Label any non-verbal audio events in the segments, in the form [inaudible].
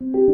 you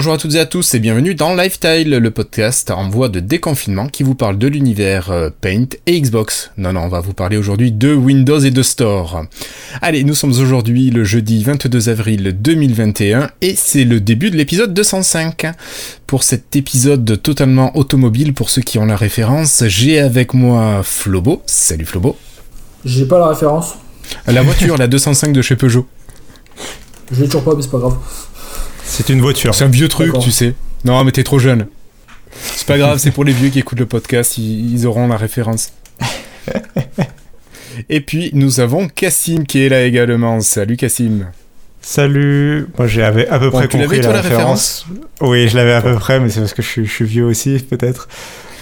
Bonjour à toutes et à tous et bienvenue dans Lifestyle, le podcast en voie de déconfinement qui vous parle de l'univers euh, Paint et Xbox. Non, non, on va vous parler aujourd'hui de Windows et de Store. Allez, nous sommes aujourd'hui le jeudi 22 avril 2021 et c'est le début de l'épisode 205. Pour cet épisode totalement automobile, pour ceux qui ont la référence, j'ai avec moi Flobo. Salut Flobo. J'ai pas la référence. La voiture, la 205 de chez Peugeot. Je l'ai toujours pas, mais c'est pas grave. C'est une voiture. C'est un vieux truc, tu sais. Non, mais t'es trop jeune. C'est pas grave, c'est pour les vieux qui écoutent le podcast, ils, auront la référence. [laughs] Et puis, nous avons Cassim qui est là également. Salut Cassim. Salut, moi j'avais à peu près compris la, référence. Oui, je l'avais à peu près, mais c'est parce que je suis vieux aussi, peut-être.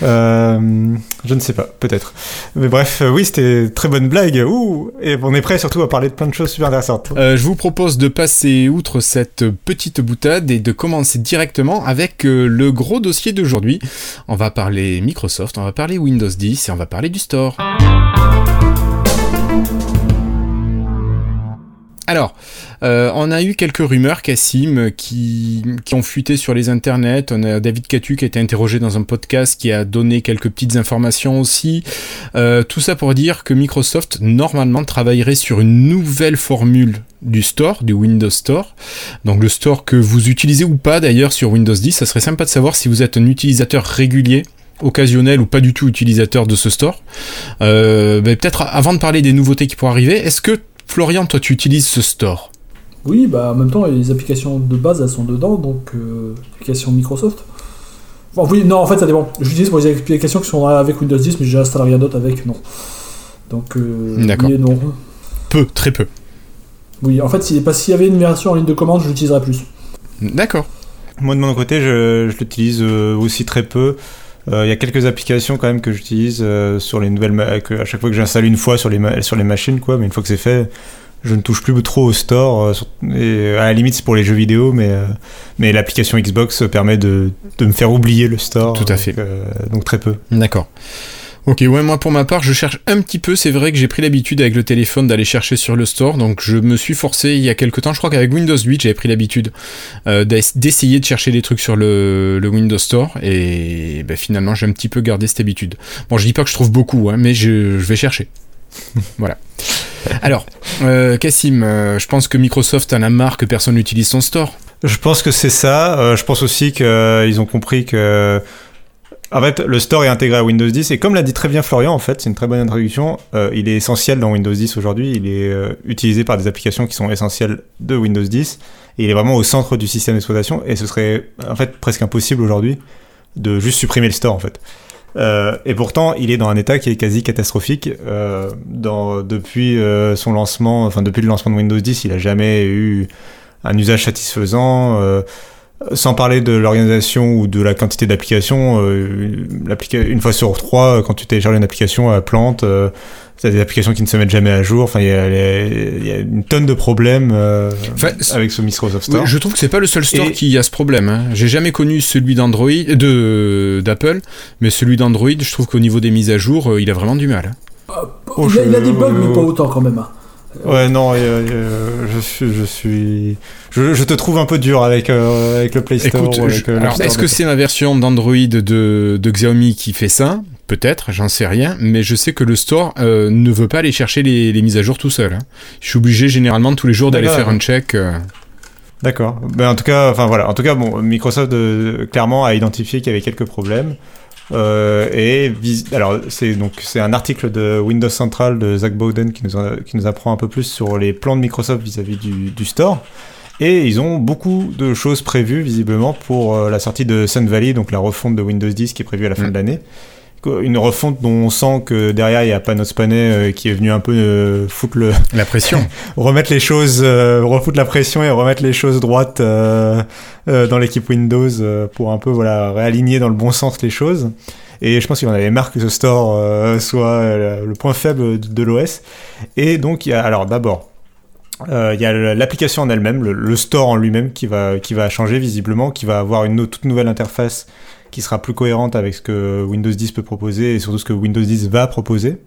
Euh, je ne sais pas, peut-être. Mais bref, euh, oui, c'était très bonne blague. Ouh, et on est prêt surtout à parler de plein de choses super intéressantes. Euh, je vous propose de passer outre cette petite boutade et de commencer directement avec le gros dossier d'aujourd'hui. On va parler Microsoft, on va parler Windows 10 et on va parler du store. Alors, euh, on a eu quelques rumeurs, Cassim, qui, ont fuité sur les internets. On a David Catu qui a été interrogé dans un podcast qui a donné quelques petites informations aussi. Euh, tout ça pour dire que Microsoft, normalement, travaillerait sur une nouvelle formule du store, du Windows Store. Donc le store que vous utilisez ou pas d'ailleurs sur Windows 10. Ça serait sympa de savoir si vous êtes un utilisateur régulier occasionnel ou pas du tout utilisateur de ce store. Euh, ben, peut-être avant de parler des nouveautés qui pourraient arriver, est-ce que Florian, toi, tu utilises ce store Oui, bah en même temps, les applications de base, elles sont dedans, donc euh, applications Microsoft. Oui, non, en fait, ça dépend. J'utilise pour les applications qui sont avec Windows 10, mais j'installe rien d'autre avec, non. Donc, euh, D'accord. non. Peu, très peu. Oui, en fait, s'il y avait une version en ligne de commande, je l'utiliserais plus. D'accord. Moi, de mon côté, je, l'utilise euh, aussi très peu. Euh, il y a quelques applications quand même que j'utilise euh, sur les nouvelles à chaque fois que j'installe une fois sur les sur les machines quoi. Mais une fois que c'est fait je ne touche plus trop au store euh, et à la limite c'est pour les jeux vidéo mais mais l'application Xbox permet de, de, me faire oublier le store tout à fait. donc très peu. D'accord Ok, ouais, moi pour ma part, je cherche un petit peu. C'est vrai que j'ai pris l'habitude avec le téléphone d'aller chercher sur le store, donc je me suis forcé il y a quelques temps. Je crois qu'avec Windows 8, j'avais pris l'habitude euh, d'essayer de chercher des trucs sur le, Windows Store, et ben, finalement, j'ai un petit peu gardé cette habitude. Bon, je dis pas que je trouve beaucoup, hein, mais je, vais chercher. [laughs] voilà. Alors, euh, Cassim, euh, je pense que Microsoft en a marre que personne n'utilise son store. Je pense que c'est ça. je pense aussi qu'ils ont compris que en fait, le store est intégré à Windows 10 et comme l'a dit très bien Florian, en fait, c'est une très bonne introduction. Euh, il est essentiel dans Windows 10 aujourd'hui. Il est euh, utilisé par des applications qui sont essentielles de Windows 10 et il est vraiment au centre du système d'exploitation. Et ce serait en fait presque impossible aujourd'hui de juste supprimer le store en fait. Euh, et pourtant, il est dans un état qui est quasi catastrophique. Dans, depuis son lancement, enfin depuis le lancement de Windows 10, il a jamais eu un usage satisfaisant. Sans parler de l'organisation ou de la quantité d'applications, euh, une fois sur trois, quand tu télécharges une application à plante, euh, t'as des applications qui ne se mettent jamais à jour. Enfin, il y, a une tonne de problèmes euh, avec ce Microsoft Store. je trouve que c'est pas le seul store qui a ce problème. Hein. J'ai jamais connu celui d'Android, de d'Apple, mais celui d'Android, je trouve qu'au niveau des mises à jour, euh, il a vraiment du mal. Hein. il, a, des bugs, mais pas autant quand même. Hein. Ouais, non, je suis, je suis, je, te trouve un peu dur avec euh, avec le Play Store. alors, est-ce que c'est ma version d'Android de, de Xiaomi qui fait ça? Peut-être, j'en sais rien, mais je sais que le store euh, ne veut pas aller chercher les, les, mises à jour tout seul. Hein. Je suis obligé généralement tous les jours d'aller faire un check. Euh. D'accord. Ben, en tout cas, enfin voilà. En tout cas, bon, Microsoft clairement a identifié qu'il y avait quelques problèmes. Euh, et alors c'est donc c'est un article de Windows Central de Zach Bowden qui nous, qui nous apprend un peu plus sur les plans de Microsoft vis-à-vis du, du, store. Et ils ont beaucoup de choses prévues visiblement pour euh, la sortie de Sun Valley, donc la refonte de Windows 10 qui est prévue à la fin mm. de l'année. Une refonte dont on sent que derrière il n'y a pas notre Panay qui est venu un peu foutre le la pression. [laughs] remettre les choses refoutre la pression et remettre les choses droites dans l'équipe Windows pour un peu voilà réaligner dans le bon sens les choses. Et je pense qu'il en avait marre que ce store soit le point faible de, l'OS et donc il y a alors d'abord euh, il y a l'application en elle-même, le, store en lui-même qui va, qui va changer visiblement, qui va avoir une toute nouvelle interface qui sera plus cohérente avec ce que Windows 10 peut proposer et surtout ce que Windows 10 va proposer.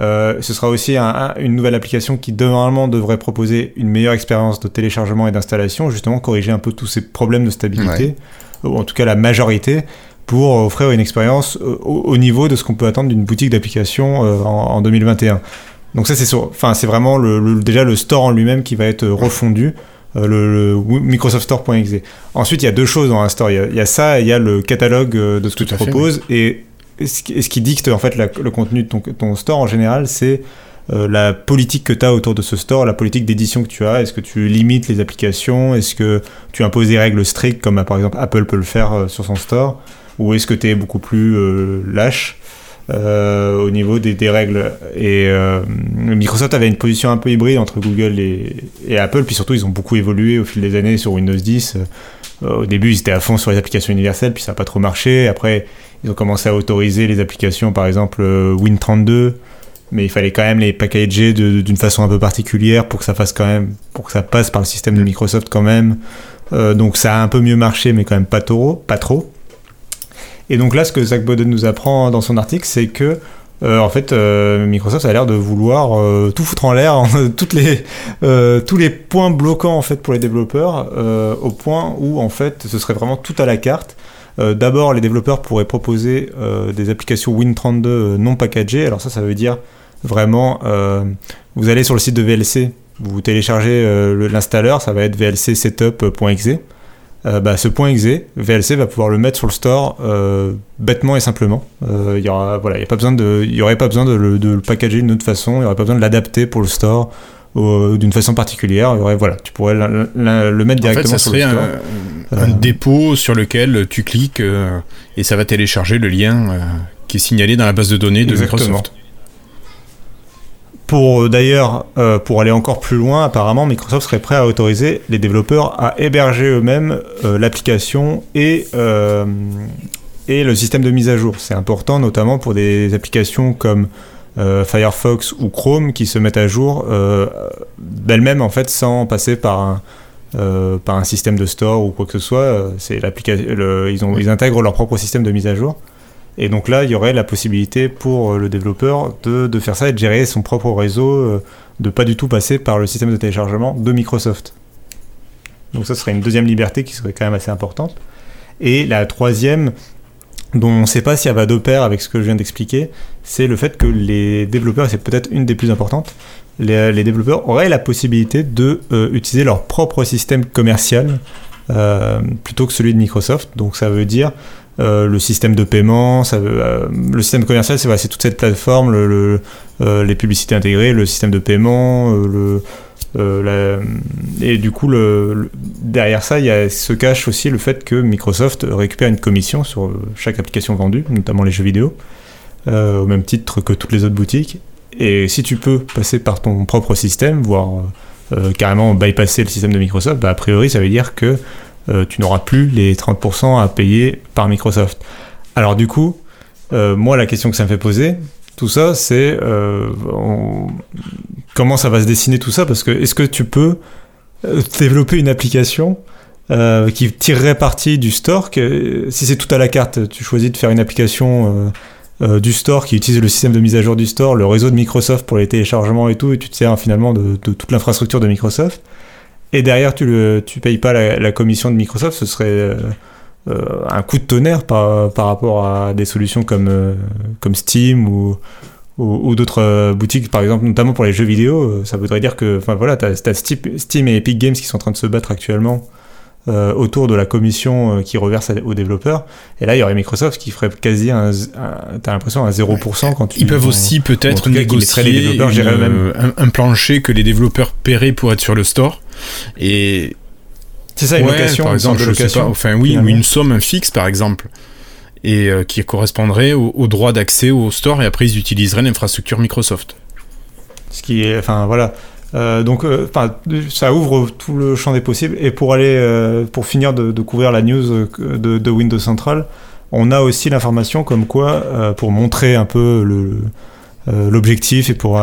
Euh, ce sera aussi une nouvelle application qui normalement devrait proposer une meilleure expérience de téléchargement et d'installation, justement corriger un peu tous ces problèmes de stabilité, ou en tout cas la majorité, pour offrir une expérience au, niveau de ce qu'on peut attendre d'une boutique d'application euh, en 2021. Donc ça c'est enfin c'est vraiment le, déjà le store en lui-même qui va être refondu. Euh, le, Microsoft Store.exe. Ensuite, il y a deux choses dans un store. Il y a, ça, et il y a le catalogue euh, de ce que tu proposes. Et, ce qui, dicte en fait le contenu de ton, store en général, c'est euh, la politique que tu as autour de ce store, la politique d'édition que tu as. Est-ce que tu limites les applications? Est-ce que tu imposes des règles strictes comme par exemple Apple peut le faire sur son store? Ou est-ce que tu es beaucoup plus lâche? Euh, au niveau des, règles. Et euh, Microsoft avait une position un peu hybride entre Google et, Apple, puis surtout ils ont beaucoup évolué au fil des années sur Windows 10. Euh, au début ils étaient à fond sur les applications universelles, puis ça n'a pas trop marché. Après ils ont commencé à autoriser les applications, par exemple Win32, mais il fallait quand même les packager d'une façon un peu particulière pour que ça fasse quand même, pour que ça passe par le système de Microsoft quand même. donc ça a un peu mieux marché, mais quand même pas pas trop. Et donc là, ce que Zach Boden nous apprend dans son article, c'est que euh, en fait, euh, Microsoft a l'air de vouloir euh, tout foutre en l'air, [laughs] les, tous les points bloquants en fait pour les développeurs, au point où en fait, ce serait vraiment tout à la carte. D'abord, les développeurs pourraient proposer des applications Win32 non packagées. Alors ça, ça veut dire vraiment, vous allez sur le site de VLC, vous téléchargez l'installeur, ça va être vlcsetup.exe. Euh, bah, ce point exe, VLC va pouvoir le mettre sur le store euh, bêtement et simplement. Euh, il y aura, voilà, il y a pas besoin de, il y aurait pas besoin de le, de le packager d'une autre façon, il n'y aurait pas besoin de l'adapter pour le store d'une façon particulière. Il y aurait, voilà, tu pourrais le mettre directement en fait, ça sur serait le store. Un, un dépôt sur lequel tu cliques et ça va télécharger le lien qui est signalé dans la base de données de Exactement. Microsoft. Pour euh, d'ailleurs, euh, pour aller encore plus loin, apparemment, Microsoft serait prêt à autoriser les développeurs à héberger eux-mêmes euh, l'application et, et le système de mise à jour. C'est important, notamment pour des applications comme Firefox ou Chrome qui se mettent à jour d'elles-mêmes en fait sans passer par un, par un système de store ou quoi que ce soit. Ils, ont, ils intègrent leur propre système de mise à jour. Et donc là, il y aurait la possibilité pour euh, le développeur de, de faire ça et de gérer son propre réseau, euh, de pas du tout passer par le système de téléchargement de Microsoft. Donc ça serait une deuxième liberté qui serait quand même assez importante. Et la troisième, dont on ne sait pas si elle va de pair avec ce que je viens d'expliquer, c'est le fait que les développeurs, et c'est peut-être une des plus importantes, les, développeurs auraient la possibilité de euh, utiliser leur propre système commercial plutôt que celui de Microsoft. Donc ça veut dire euh, le système de paiement, euh, le système commercial, c'est toute cette plateforme, euh, les publicités intégrées, le système de paiement, et du coup, derrière ça, il se cache aussi le fait que Microsoft récupère une commission sur chaque application vendue, notamment les jeux vidéo, au même titre que toutes les autres boutiques. Et si tu peux passer par ton propre système, voire carrément bypasser le système de Microsoft, bah, a priori, ça veut dire que euh, tu n'auras plus les 30% à payer par Microsoft. Alors du coup, euh, moi la question que ça me fait poser, tout ça, c'est euh, comment ça va se dessiner tout ça? Parce que est-ce que tu peux développer une application qui tirerait parti du store? Que, Si c'est tout à la carte, tu choisis de faire une application du store qui utilise le système de mise à jour du store, le réseau de Microsoft pour les téléchargements et tout, et tu te sers finalement de toute l'infrastructure de Microsoft et derrière tu ne tu payes pas la, commission de Microsoft, ce serait euh, euh, un coup de tonnerre par, par rapport à des solutions comme, euh, comme Steam ou, ou, d'autres boutiques, par exemple, notamment pour les jeux vidéo. Ça voudrait dire que enfin, voilà, tu as, Steam et Epic Games qui sont en train de se battre actuellement autour de la commission qui reverse aux développeurs. Et là, il y aurait Microsoft qui ferait quasi un, t'as l'impression un 0% quand tu. Ils peuvent aussi peut-être négocier les développeurs, une, un, un, plancher que les développeurs paieraient pour être sur le store. Et c'est ça, une location, par exemple, je sais pas, enfin oui, ou une somme fixe par exemple. et qui correspondrait au, au droit d'accès au store et après ils utiliseraient l'infrastructure Microsoft. Ce qui est, enfin voilà, euh, donc, euh, ça ouvre tout le champ des possibles. Et pour aller, euh, pour finir de, couvrir la news de, Windows Central, on a aussi l'information comme quoi, pour montrer un peu le l'objectif et pour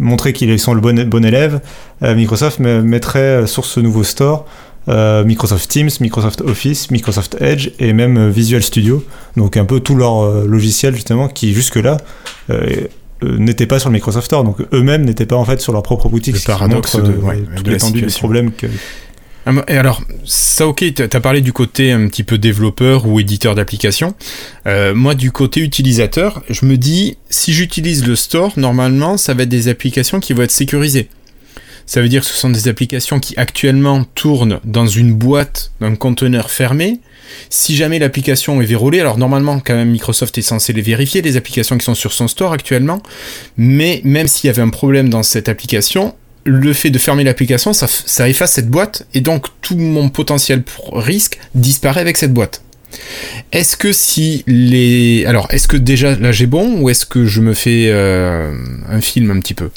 montrer qu'ils sont le bon, bon élève, Microsoft mettrait sur ce nouveau store Microsoft Teams, Microsoft Office, Microsoft Edge et même Visual Studio. Donc un peu tout leur logiciel justement qui jusque-là euh, n'étaient pas sur le Microsoft Store, donc eux-mêmes n'étaient pas en fait sur leur propre boutique. Le paradoxe de, euh, l'étendue des problèmes que. Ah, et alors, ça ok, tu as parlé du côté un petit peu développeur ou éditeur d'application. Euh, moi, du côté utilisateur, je me dis, si j'utilise le store, normalement, ça va être des applications qui vont être sécurisées. Ça veut dire que ce sont des applications qui actuellement tournent dans une boîte, dans un conteneur fermé, si jamais l'application est verrouillée, alors normalement quand même Microsoft est censé les vérifier, les applications qui sont sur son store actuellement, mais même s'il y avait un problème dans cette application, le fait de fermer l'application, ça, efface cette boîte, et donc tout mon potentiel risque disparaît avec cette boîte. Est-ce que si les... Alors, est-ce que déjà là j'ai bon, ou est-ce que je me fais euh, un film un petit peu?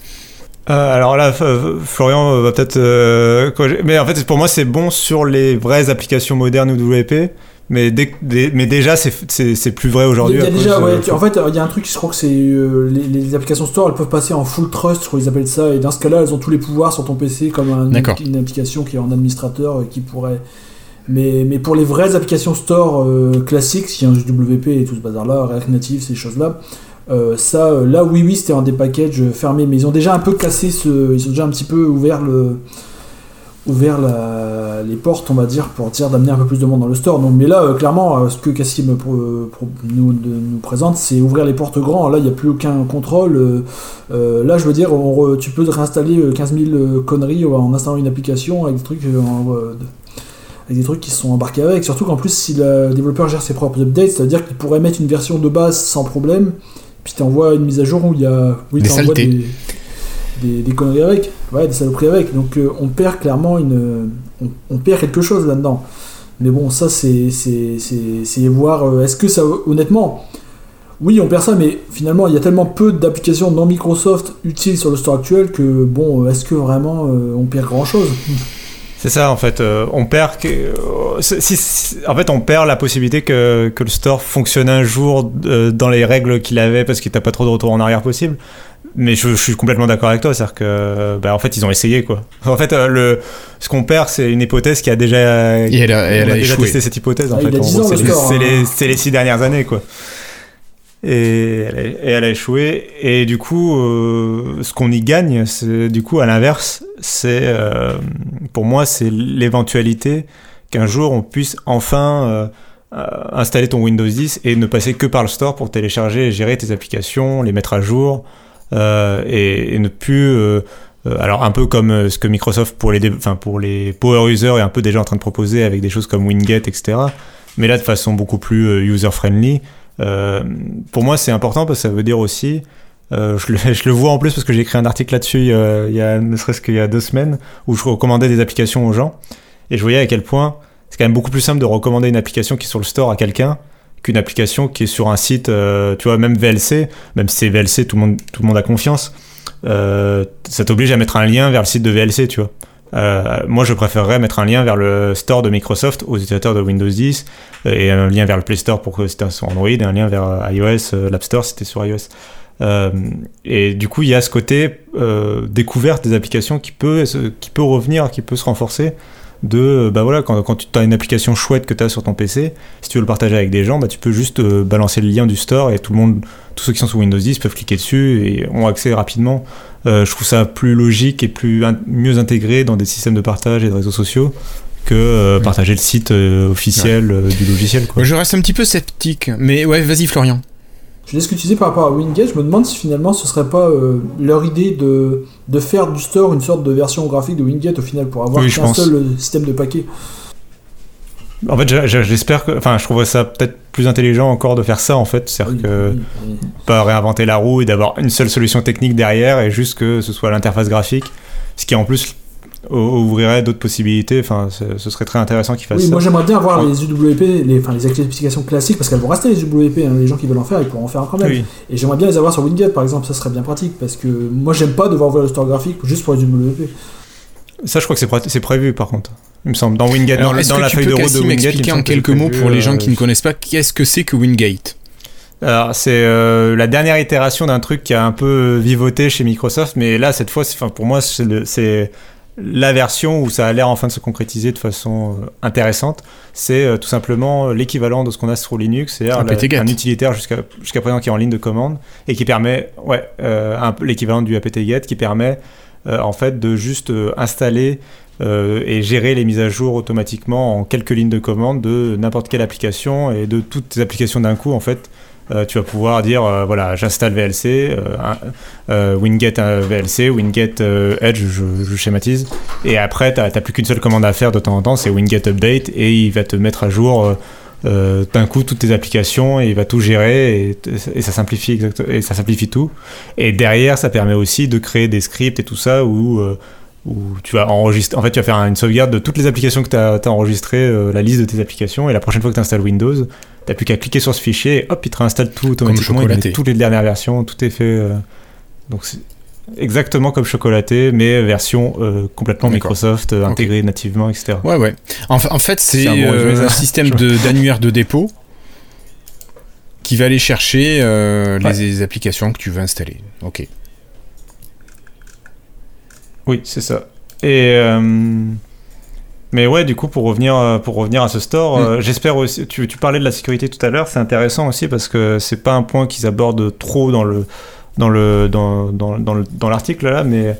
Euh, alors là, Florian va peut-être. Euh, mais en fait, pour moi, c'est bon sur les vraies applications modernes ou WP. Mais, mais déjà, c'est plus vrai aujourd'hui. En fait, il y a un truc, je crois que c'est euh, les, applications store, elles peuvent passer en full trust, je crois qu'ils appellent ça, et dans ce cas-là, elles ont tous les pouvoirs sur ton PC, comme une application qui est en administrateur, qui pourrait. Mais, mais pour les vraies applications store classiques, si y a un WP et tout ce bazar-là, React Native, ces choses-là, euh, ça, euh, là, oui, oui, c'était un des packages fermés, mais ils ont déjà un peu cassé ce. Ils ont déjà un petit peu ouvert le. Ouvert la, les portes, on va dire, pour dire d'amener un peu plus de monde dans le store. Donc, mais là, euh, clairement, ce que Cassim nous, nous, présente, c'est ouvrir les portes grands. Là, il n'y a plus aucun contrôle. là, je veux dire, tu peux réinstaller 15 000 conneries en installant une application avec des trucs. avec des trucs qui sont embarqués avec. Surtout qu'en plus, si le développeur gère ses propres updates, c'est-à-dire qu'il pourrait mettre une version de base sans problème, puis t'envoies une mise à jour où il y a. Oui, des, des, des, conneries avec. Ouais, des saloperies avec. Donc euh, on perd clairement une. On, perd quelque chose là-dedans. Mais bon, ça c'est. C'est voir. Euh, est-ce que ça. Honnêtement. Oui, on perd ça, mais finalement, il y a tellement peu d'applications non Microsoft utiles sur le store actuel que, bon, est-ce que vraiment on perd grand-chose? C'est ça, en fait. Euh, on perd. Que, en fait, la possibilité que, le store fonctionne un jour euh, dans les règles qu'il avait parce qu'il n'a pas trop de retour en arrière possible. Mais je, suis complètement d'accord avec toi, c'est-à-dire que, bah, en fait, ils ont essayé, quoi. En fait, euh, le, ce qu'on perd, c'est une hypothèse qui a déjà, et elle a, elle a déjà testé cette hypothèse. En ah, fait, c'est les, les, les, six dernières années, quoi et elle, a, échoué. Et du coup, euh, ce qu'on y gagne, c'est du coup à l'inverse, c'est euh, pour moi c'est l'éventualité qu'un jour on puisse enfin euh, installer ton Windows 10 et ne passer que par le store pour télécharger et gérer tes applications, les mettre à jour et, ne plus alors un peu comme ce que Microsoft pour les, power users est un peu déjà en train de proposer avec des choses comme Winget, etc. Mais là de façon beaucoup plus user-friendly, euh, pour moi, c'est important parce que ça veut dire aussi, euh, je, le, [laughs] vois en plus parce que j'ai écrit un article là-dessus il y a ne serait-ce qu'il y a deux semaines où je recommandais des applications aux gens et je voyais à quel point c'est quand même beaucoup plus simple de recommander une application qui est sur le store à quelqu'un qu'une application qui est sur un site, euh, tu vois, même VLC, même si c'est VLC, tout le monde, tout le monde a confiance, euh, ça t'oblige à mettre un lien vers le site de VLC, tu vois. Euh, moi, je préférerais mettre un lien vers le store de Microsoft aux utilisateurs de Windows 10 euh, et un lien vers le Play Store pour que c'était sur Android et un lien vers iOS, l'App Store c'était sur iOS. et du coup, il y a ce côté découverte des applications qui peut, qui peut revenir, qui peut se renforcer de bah voilà quand, quand tu as une application chouette que tu as sur ton PC si tu veux le partager avec des gens bah tu peux juste balancer le lien du store et tout le monde tous ceux qui sont sur Windows 10 peuvent cliquer dessus et ont accès rapidement euh, je trouve ça plus logique et plus mieux intégré dans des systèmes de partage et de réseaux sociaux que euh, partager le site euh, officiel du logiciel. Je reste un petit peu sceptique, mais ouais, vas-y Florian. Je dis ce que tu disais par rapport à Wingate, je me demande si finalement ce serait pas leur idée de, de, faire du store une sorte de version graphique de Wingate au final pour avoir un seul système de paquet. En fait, j'espère que. Enfin, je trouverais ça peut-être plus intelligent encore de faire ça, en fait. C'est-à-dire que. Pas réinventer la roue et d'avoir une seule solution technique derrière et juste que ce soit l'interface graphique. Ce qui, en plus, ouvrirait d'autres possibilités. Enfin, ce serait très intéressant qu'ils fassent oui, ça. Moi, j'aimerais bien voir les UWP, les, enfin, les applications classiques, parce qu'elles vont rester les UWP. Hein, les gens qui veulent en faire, ils pourront en faire quand même. Et j'aimerais bien les avoir sur Winget, par exemple. Ça serait bien pratique, parce que moi, j'aime pas devoir ouvrir le store graphique juste pour les UWP. Ça, je crois que c'est prévu, par contre. Il me semble, dans Wingate, dans, dans la feuille de route de Wingate. expliquer en quelques mots pour les gens qui ne connaissent pas? Qu'est-ce que c'est que Wingate alors, c'est euh, la dernière itération d'un truc qui a un peu vivoté chez Microsoft, mais là, cette fois, enfin, pour moi, c'est la version où ça a l'air enfin de se concrétiser de façon euh, intéressante. C'est euh, tout simplement l'équivalent de ce qu'on a sur Linux, c'est-à-dire un utilitaire jusqu'à jusqu'à présent qui est en ligne de commande et qui permet, ouais, l'équivalent du apt-get qui permet en fait de juste installer et gérer les mises à jour automatiquement en quelques lignes de commande de n'importe quelle application et de toutes les applications d'un coup en fait euh, tu vas pouvoir dire euh, voilà j'installe VLC euh, winget VLC winget Edge je, schématise. Et après tu n'as plus qu'une seule commande à faire de temps en temps c'est winget update et il va te mettre à jour d'un coup toutes tes applications et il va tout gérer et, ça simplifie et ça simplifie tout. Et derrière ça permet aussi de créer des scripts et tout ça où où tu vas enregistrer en fait tu vas faire une sauvegarde de toutes les applications que tu as enregistrées la liste de tes applications et la prochaine fois que tu installes Windows T'as plus qu'à cliquer sur ce fichier et hop, il te réinstalle tout automatiquement. Il met toutes les dernières versions, tout est fait. Euh, donc c'est exactement comme chocolaté, mais version euh, complètement Microsoft, euh, intégrée nativement, etc. Ouais, ouais. En, fait, c'est un, système [laughs] d'annuaire de, dépôt qui va aller chercher les, applications que tu veux installer. Ok. Oui, c'est ça. Et mais ouais, du coup, pour revenir, euh, pour revenir à ce store, mm. euh, j'espère aussi. Tu, tu, parlais de la sécurité tout à l'heure, c'est intéressant aussi parce que c'est pas un point qu'ils abordent trop dans le dans le dans, dans, dans l'article là, mais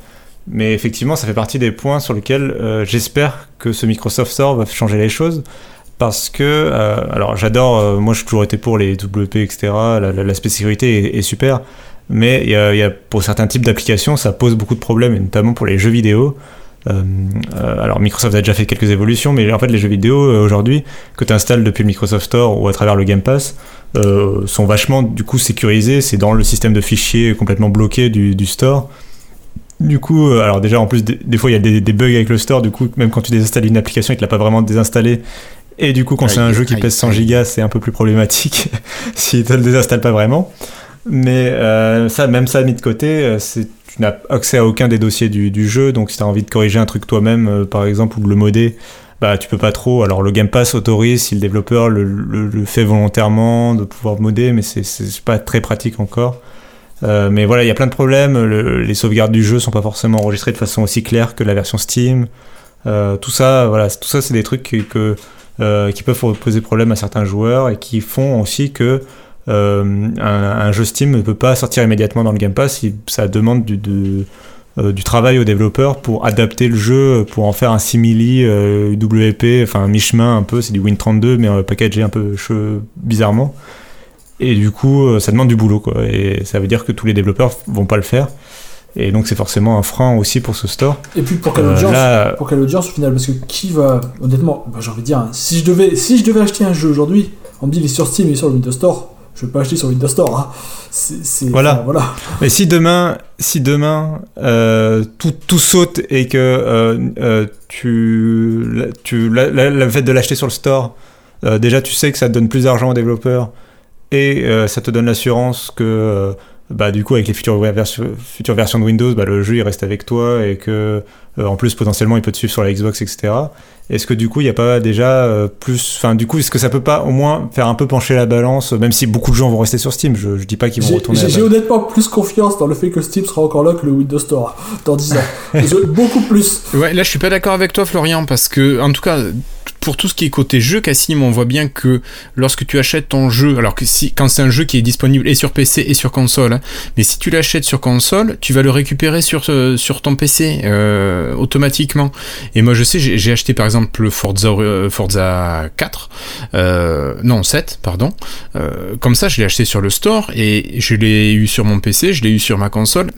mais effectivement, ça fait partie des points sur lesquels euh, j'espère que ce Microsoft Store va changer les choses. Parce que, alors j'adore, moi j'ai toujours été pour les WP, etc. L'aspect sécurité est, super. Mais il y a, y a, pour certains types d'applications, ça pose beaucoup de problèmes, et notamment pour les jeux vidéo. Euh, euh, alors Microsoft a déjà fait quelques évolutions, mais en fait les jeux vidéo euh, aujourd'hui que tu installes depuis le Microsoft Store ou à travers le Game Pass sont vachement du coup sécurisés. C'est dans le système de fichiers complètement bloqué du, store. Du coup, alors déjà en plus des, fois il y a des, bugs avec le store. Du coup, même quand tu désinstalles une application, il te l'a pas vraiment désinstallé. Et du coup, quand c'est un jeu qui pèse 100 gigas, c'est un peu plus problématique [laughs] s'il te le désinstalle pas vraiment. Mais ça, même ça mis de côté, c'est tu n'as accès à aucun des dossiers du, jeu, donc si tu as envie de corriger un truc toi-même, euh, par exemple, ou de le modder, bah tu peux pas trop. Alors le Game Pass autorise si le développeur le, fait volontairement de pouvoir modder, mais c'est pas très pratique encore. Euh, mais voilà, il y a plein de problèmes. les sauvegardes du jeu sont pas forcément enregistrées de façon aussi claire que la version Steam. Euh, tout ça, voilà, tout ça, c'est des trucs qui, peuvent poser problème à certains joueurs et qui font aussi que euh, un, jeu Steam ne peut pas sortir immédiatement dans le Game Pass, ça demande du, euh, du travail aux développeurs pour adapter le jeu, pour en faire un simili euh, WP, enfin un mi-chemin un peu, c'est du Win32 mais packagé un peu bizarrement. Et du coup, ça demande du boulot quoi. Et ça veut dire que tous les développeurs vont pas le faire. Et donc c'est forcément un frein aussi pour ce store. Et puis pour quelle audience, pour quelle audience au final? Parce que qui va, honnêtement, bah, j'ai envie de dire, hein, si je devais, si je devais acheter un jeu aujourd'hui, on me dit il est sur Steam, il est sur le Windows Store, je vais pas acheter sur Windows Store. Hein. voilà. voilà. Mais si demain, si demain euh, tout, tout, saute et que euh, euh, tu, tu le fait de l'acheter sur le store, déjà tu sais que ça te donne plus d'argent aux développeurs et ça te donne l'assurance que bah, du coup, avec les futures, versions, futures versions de Windows, bah, le jeu il reste avec toi et que en plus potentiellement il peut te suivre sur la Xbox, etc. Est-ce que du coup, il n'y a pas déjà euh, plus. Enfin, du coup, est-ce que ça peut pas au moins faire un peu pencher la balance, même si beaucoup de gens vont rester sur Steam? Je, je dis pas qu'ils vont retourner. J'ai honnêtement plus confiance dans le fait que Steam sera encore là que le Windows Store dans 10 ans. [laughs] beaucoup plus. Ouais, là, je suis pas d'accord avec toi, Florian, parce que, en tout cas, pour tout ce qui est côté jeu, Cassim, on voit bien que lorsque tu achètes ton jeu, alors que si, quand c'est un jeu qui est disponible et sur PC et sur console, hein, mais si tu l'achètes sur console, tu vas le récupérer sur, euh, sur ton PC euh, automatiquement. Et moi, je sais, j'ai acheté par exemple le Forza, euh, Forza 4, non 7, pardon. comme ça, je l'ai acheté sur le store et je l'ai eu sur mon PC, je l'ai eu sur ma console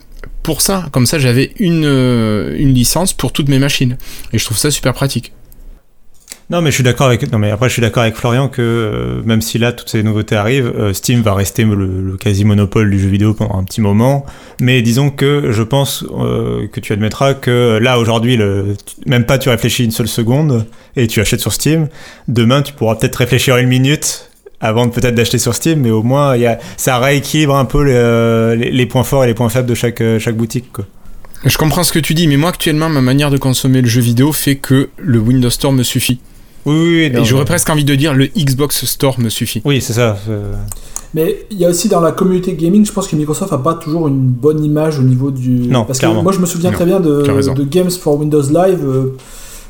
pour ça. Comme ça, j'avais une, une licence pour toutes mes machines. Et je trouve ça super pratique. Non, mais je suis d'accord avec. Non, mais après, je suis d'accord avec Florian que euh, même si là toutes ces nouveautés arrivent, euh, Steam va rester le, quasi monopole du jeu vidéo pendant un petit moment. Mais disons que je pense euh, que tu admettras que là aujourd'hui, le... même pas tu réfléchis une seule seconde et tu achètes sur Steam. Demain, tu pourras peut-être réfléchir une minute avant peut-être d'acheter sur Steam, mais au moins y a... ça rééquilibre un peu les, points forts et les points faibles de chaque chaque boutique. Je comprends ce que tu dis, mais moi actuellement, ma manière de consommer le jeu vidéo fait que le Windows Store me suffit. Oui, oui, Et j'aurais presque envie de dire le Xbox Store me suffit. Oui, c'est ça. Mais il y a aussi dans la communauté gaming, je pense que Microsoft a pas toujours une bonne image au niveau du. Non, Parce clairement. que moi je me souviens très bien de, de Games for Windows Live. Euh,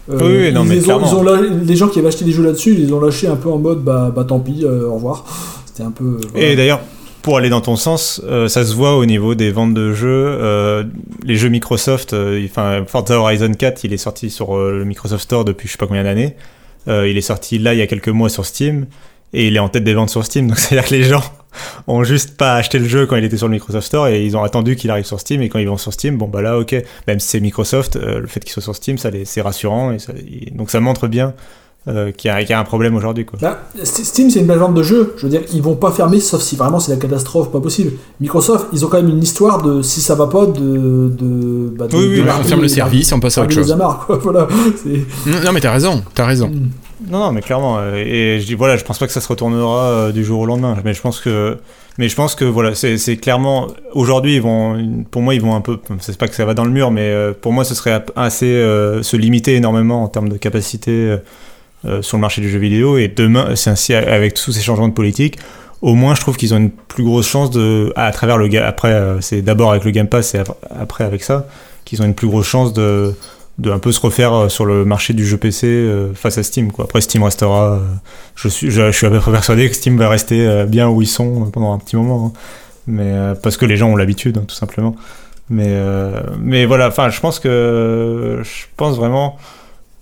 oui, oui, non, ils mais ont, clairement. ils ont la- les gens qui avaient acheté des jeux là-dessus, ils les ont lâchés un peu en mode bah, bah tant pis, euh, au revoir. C'était un peu. euh, voilà. Et d'ailleurs, pour aller dans ton sens, euh, ça se voit au niveau des ventes de jeux. euh, les jeux Microsoft, euh, enfin Forza Horizon 4, il est sorti sur euh, le Microsoft Store depuis je sais pas combien d'années. Euh, il est sorti là il y a quelques mois sur Steam et il est en tête des ventes sur Steam. [laughs] Donc c'est-à-dire que les gens ont juste pas acheté le jeu quand il était sur le Microsoft Store et ils ont attendu qu'il arrive sur Steam et quand ils vont sur Steam, bon bah là ok, même si c'est Microsoft, euh, le fait qu'il soit sur Steam, ça c'est rassurant et- donc ça montre bien euh, qu'il y, a- un problème aujourd'hui quoi. Bah, St- Steam, c'est une plateforme de jeu. Je veux dire, ils vont pas fermer sauf si vraiment c'est la catastrophe, pas possible. Microsoft, ils ont quand même une histoire de si ça va pas, de. de, bah, de Oui, oui, de bah, on ferme le service, on passe à autre chose. amarres, quoi. [laughs] Voilà. C'est- Non, mais t'as raison, t'as raison. Mm. Non, non, mais clairement. euh, Et je dis voilà, je pense pas que ça se retournera euh, du jour au lendemain. Mais je pense que, mais je pense que voilà, c'est c'est clairement aujourd'hui ils vont, pour moi ils vont un peu. C'est pas que ça va dans le mur, mais pour moi ce serait assez euh, se limiter énormément en termes de capacité euh, sur le marché du jeu vidéo. Et demain, c'est ainsi avec tous ces changements de politique. Au moins, je trouve qu'ils ont une plus grosse chance de, à travers le après, euh, c'est d'abord avec le Game Pass et ap- après avec ça, qu'ils ont une plus grosse chance de, de un peu se refaire euh, sur le marché du jeu PC face à Steam. Quoi. Après, Steam restera. je, suis, je, suis à peu près persuadé que Steam va rester bien où ils sont pendant un petit moment. hein. Mais, parce que les gens ont l'habitude, hein, tout simplement. Mais, mais voilà, enfin, je pense que. Je pense vraiment.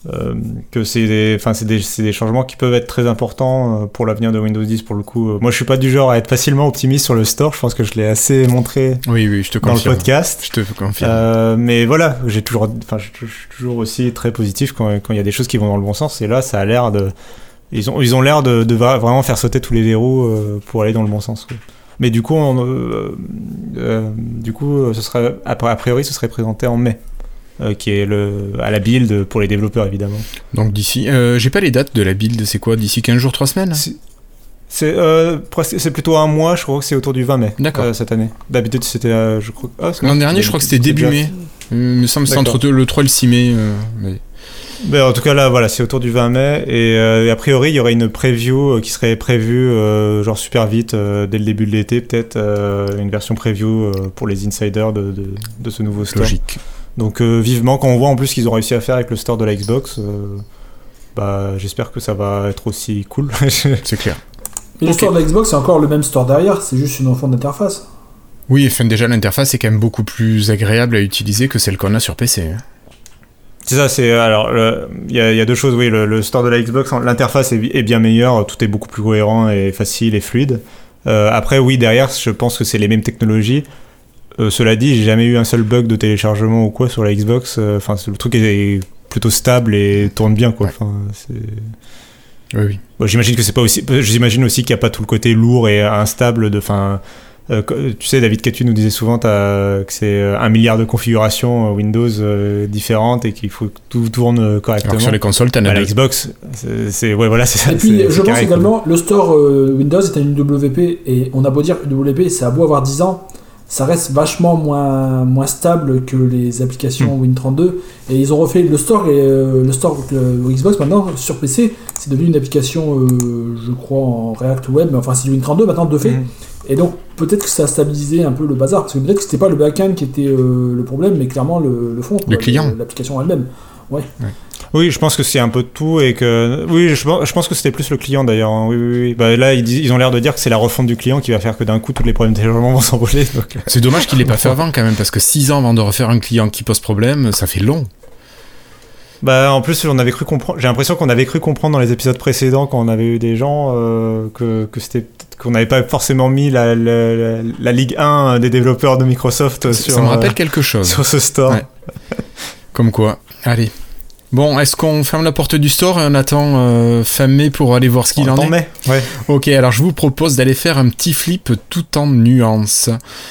Euh, que c'est des, enfin, c'est des, c'est des changements qui peuvent être très importants euh, pour l'avenir de Windows 10 pour le coup. Euh, Moi, je suis pas du genre à être facilement optimiste sur le store. Je pense que je l'ai assez montré Oui, oui, je te dans le confirme. podcast. Je te confirme. Euh, mais voilà, j'ai toujours, enfin, je suis toujours aussi très positif quand quand il y a des choses qui vont dans le bon sens. Et là, ça a l'air de, ils ont, ils ont l'air de, de va- vraiment faire sauter tous les verrous pour aller dans le bon sens. quoi. Mais du coup, on, euh, du coup, ce après, a priori, ce serait présenté en mai, euh, qui est le, à la build pour les développeurs évidemment. Donc d'ici, euh, j'ai pas les dates de la build, c'est quoi D'ici 15 jours, 3 semaines? C'est- euh, plutôt un mois, je crois que c'est autour du 20 mai. Euh, cette année. D'habitude, c'était, je crois. ah, L'an dernier, je crois que c'était début mai. Il me semble que c'est D'accord. entre le 3 et le 6 mai. mais- Ben, en tout cas, là, voilà, c'est autour du 20 mai. Et, et a priori, il y aurait une preview qui serait prévue, genre super vite, dès le début de l'été, peut-être, une version preview pour les insiders de, de, de ce nouveau store. Logique. Donc, euh, vivement, quand on voit en plus ce qu'ils ont réussi à faire avec le store de la Xbox, euh, bah, j'espère que ça va être aussi cool. [laughs] C'est clair. Mais le store de la Xbox, c'est encore le même store derrière, c'est juste une enfant d'interface. Oui, enfin, déjà, l'interface est quand même beaucoup plus agréable à utiliser que celle qu'on a sur PC. hein. C'est ça, c'est alors le- il y, a- il y a deux choses. Oui, le, le store de la Xbox, l'interface est, est bien meilleure, tout est beaucoup plus cohérent et facile et fluide. Euh, après, oui, derrière, je pense que c'est les mêmes technologies. Euh, cela dit, j'ai jamais eu un seul bug de téléchargement ou quoi sur la Xbox. Euh, Enfin, le truc est plutôt stable et tourne bien, quoi. Ouais. Enfin, c'est- Oui, oui. Bon, j'imagine que c'est pas aussi. J'imagine aussi qu'il n'y a pas tout le côté lourd et instable de. Enfin, euh, tu sais, David Catu nous disait souvent t'as- que c'est un milliard de configurations Windows euh, différentes et qu'il faut que tout tourne correctement. Alors que sur les consoles, t'en Bah, as la. Xbox, c'est ouais voilà c'est ça. Et puis, je pense également, le store euh, Windows est une WP, et on a beau dire que WP, ça a beau avoir 10 ans, ça reste vachement moins, moins stable que les applications Hmm. Win32. Et ils ont refait le store, et euh, le store Xbox maintenant, sur PC, c'est devenu une application, euh, je crois, en React Web, mais enfin, c'est du Win32 maintenant de fait. Mhm. Et donc, peut-être que ça a stabilisé un peu le bazar, parce que peut-être que c'était pas le backend qui était euh, le problème, mais clairement le, le fond, quoi, client. l'application elle-même. Oui, je pense que c'est un peu de tout et que oui, je pense, je pense que c'était plus le client d'ailleurs. hein. Oui, oui, oui. Bah, là, ils, ont l'air de dire que c'est la refonte du client qui va faire que d'un coup tous les problèmes de téléchargement vont s'envoler. Euh, C'est dommage qu'il l'ait pas fait avant quand même, parce que 6 ans avant de refaire un client qui pose problème, ça fait long. Bah en plus on avait cru comprendre. J'ai l'impression qu'on avait cru comprendre dans les épisodes précédents quand on avait eu des gens euh, que, que c'était qu'on n'avait pas forcément mis la, la, la- la Ligue 1 des développeurs de Microsoft sur, ça me rappelle euh, quelque chose. sur ce store. Ouais. Comme quoi. Allez. Bon, est-ce qu'on ferme la porte du store et on attend euh, fin mai pour aller voir ce qu'il en est mai, ouais. Ok, alors je vous propose d'aller faire un petit flip tout en nuances.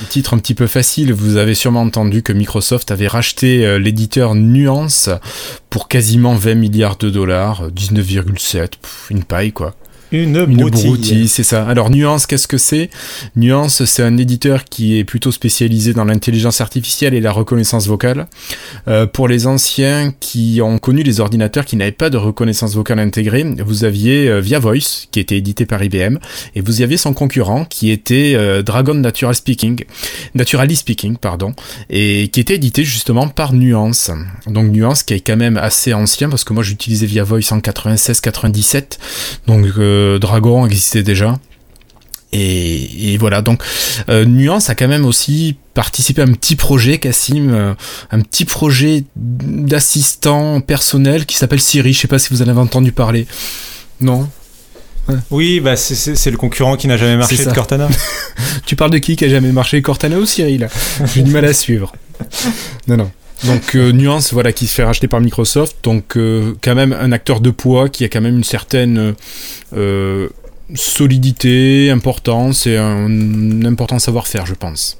Titre un petit peu facile, vous avez sûrement entendu que Microsoft avait racheté euh, l'éditeur Nuance pour quasiment 20 milliards de dollars, 19,7, une paille quoi. Une, broutille. c'est ça. Alors Nuance, qu'est-ce que c'est? Nuance, c'est un éditeur qui est plutôt spécialisé dans l'intelligence artificielle et la reconnaissance vocale. Euh, pour les anciens qui ont connu les ordinateurs qui n'avaient pas de reconnaissance vocale intégrée, vous aviez euh, Via Voice, qui était édité par IBM, et vous aviez son concurrent qui était euh, Dragon Natural Speaking, Naturally Speaking, pardon, et qui était édité justement par Nuance. Donc Nuance qui est quand même assez ancien parce que moi j'utilisais Via Voice en 96-97, donc Dragon existait déjà. Et, voilà, donc euh, Nuance a quand même aussi participé à un petit projet, Cassim, euh, un petit projet d'assistant personnel qui s'appelle Siri. Je sais pas si vous en avez entendu parler. Non? Oui, bah c'est le concurrent qui n'a jamais marché de Cortana. [laughs] tu parles de qui qui a jamais marché? Cortana ou Siri là? J'ai du mal à suivre. Non, non. Donc euh, Nuance, voilà, qui se fait racheter par Microsoft. Donc euh, quand même un acteur de poids qui a quand même une certaine euh, solidité, importance et un, important savoir-faire, je pense.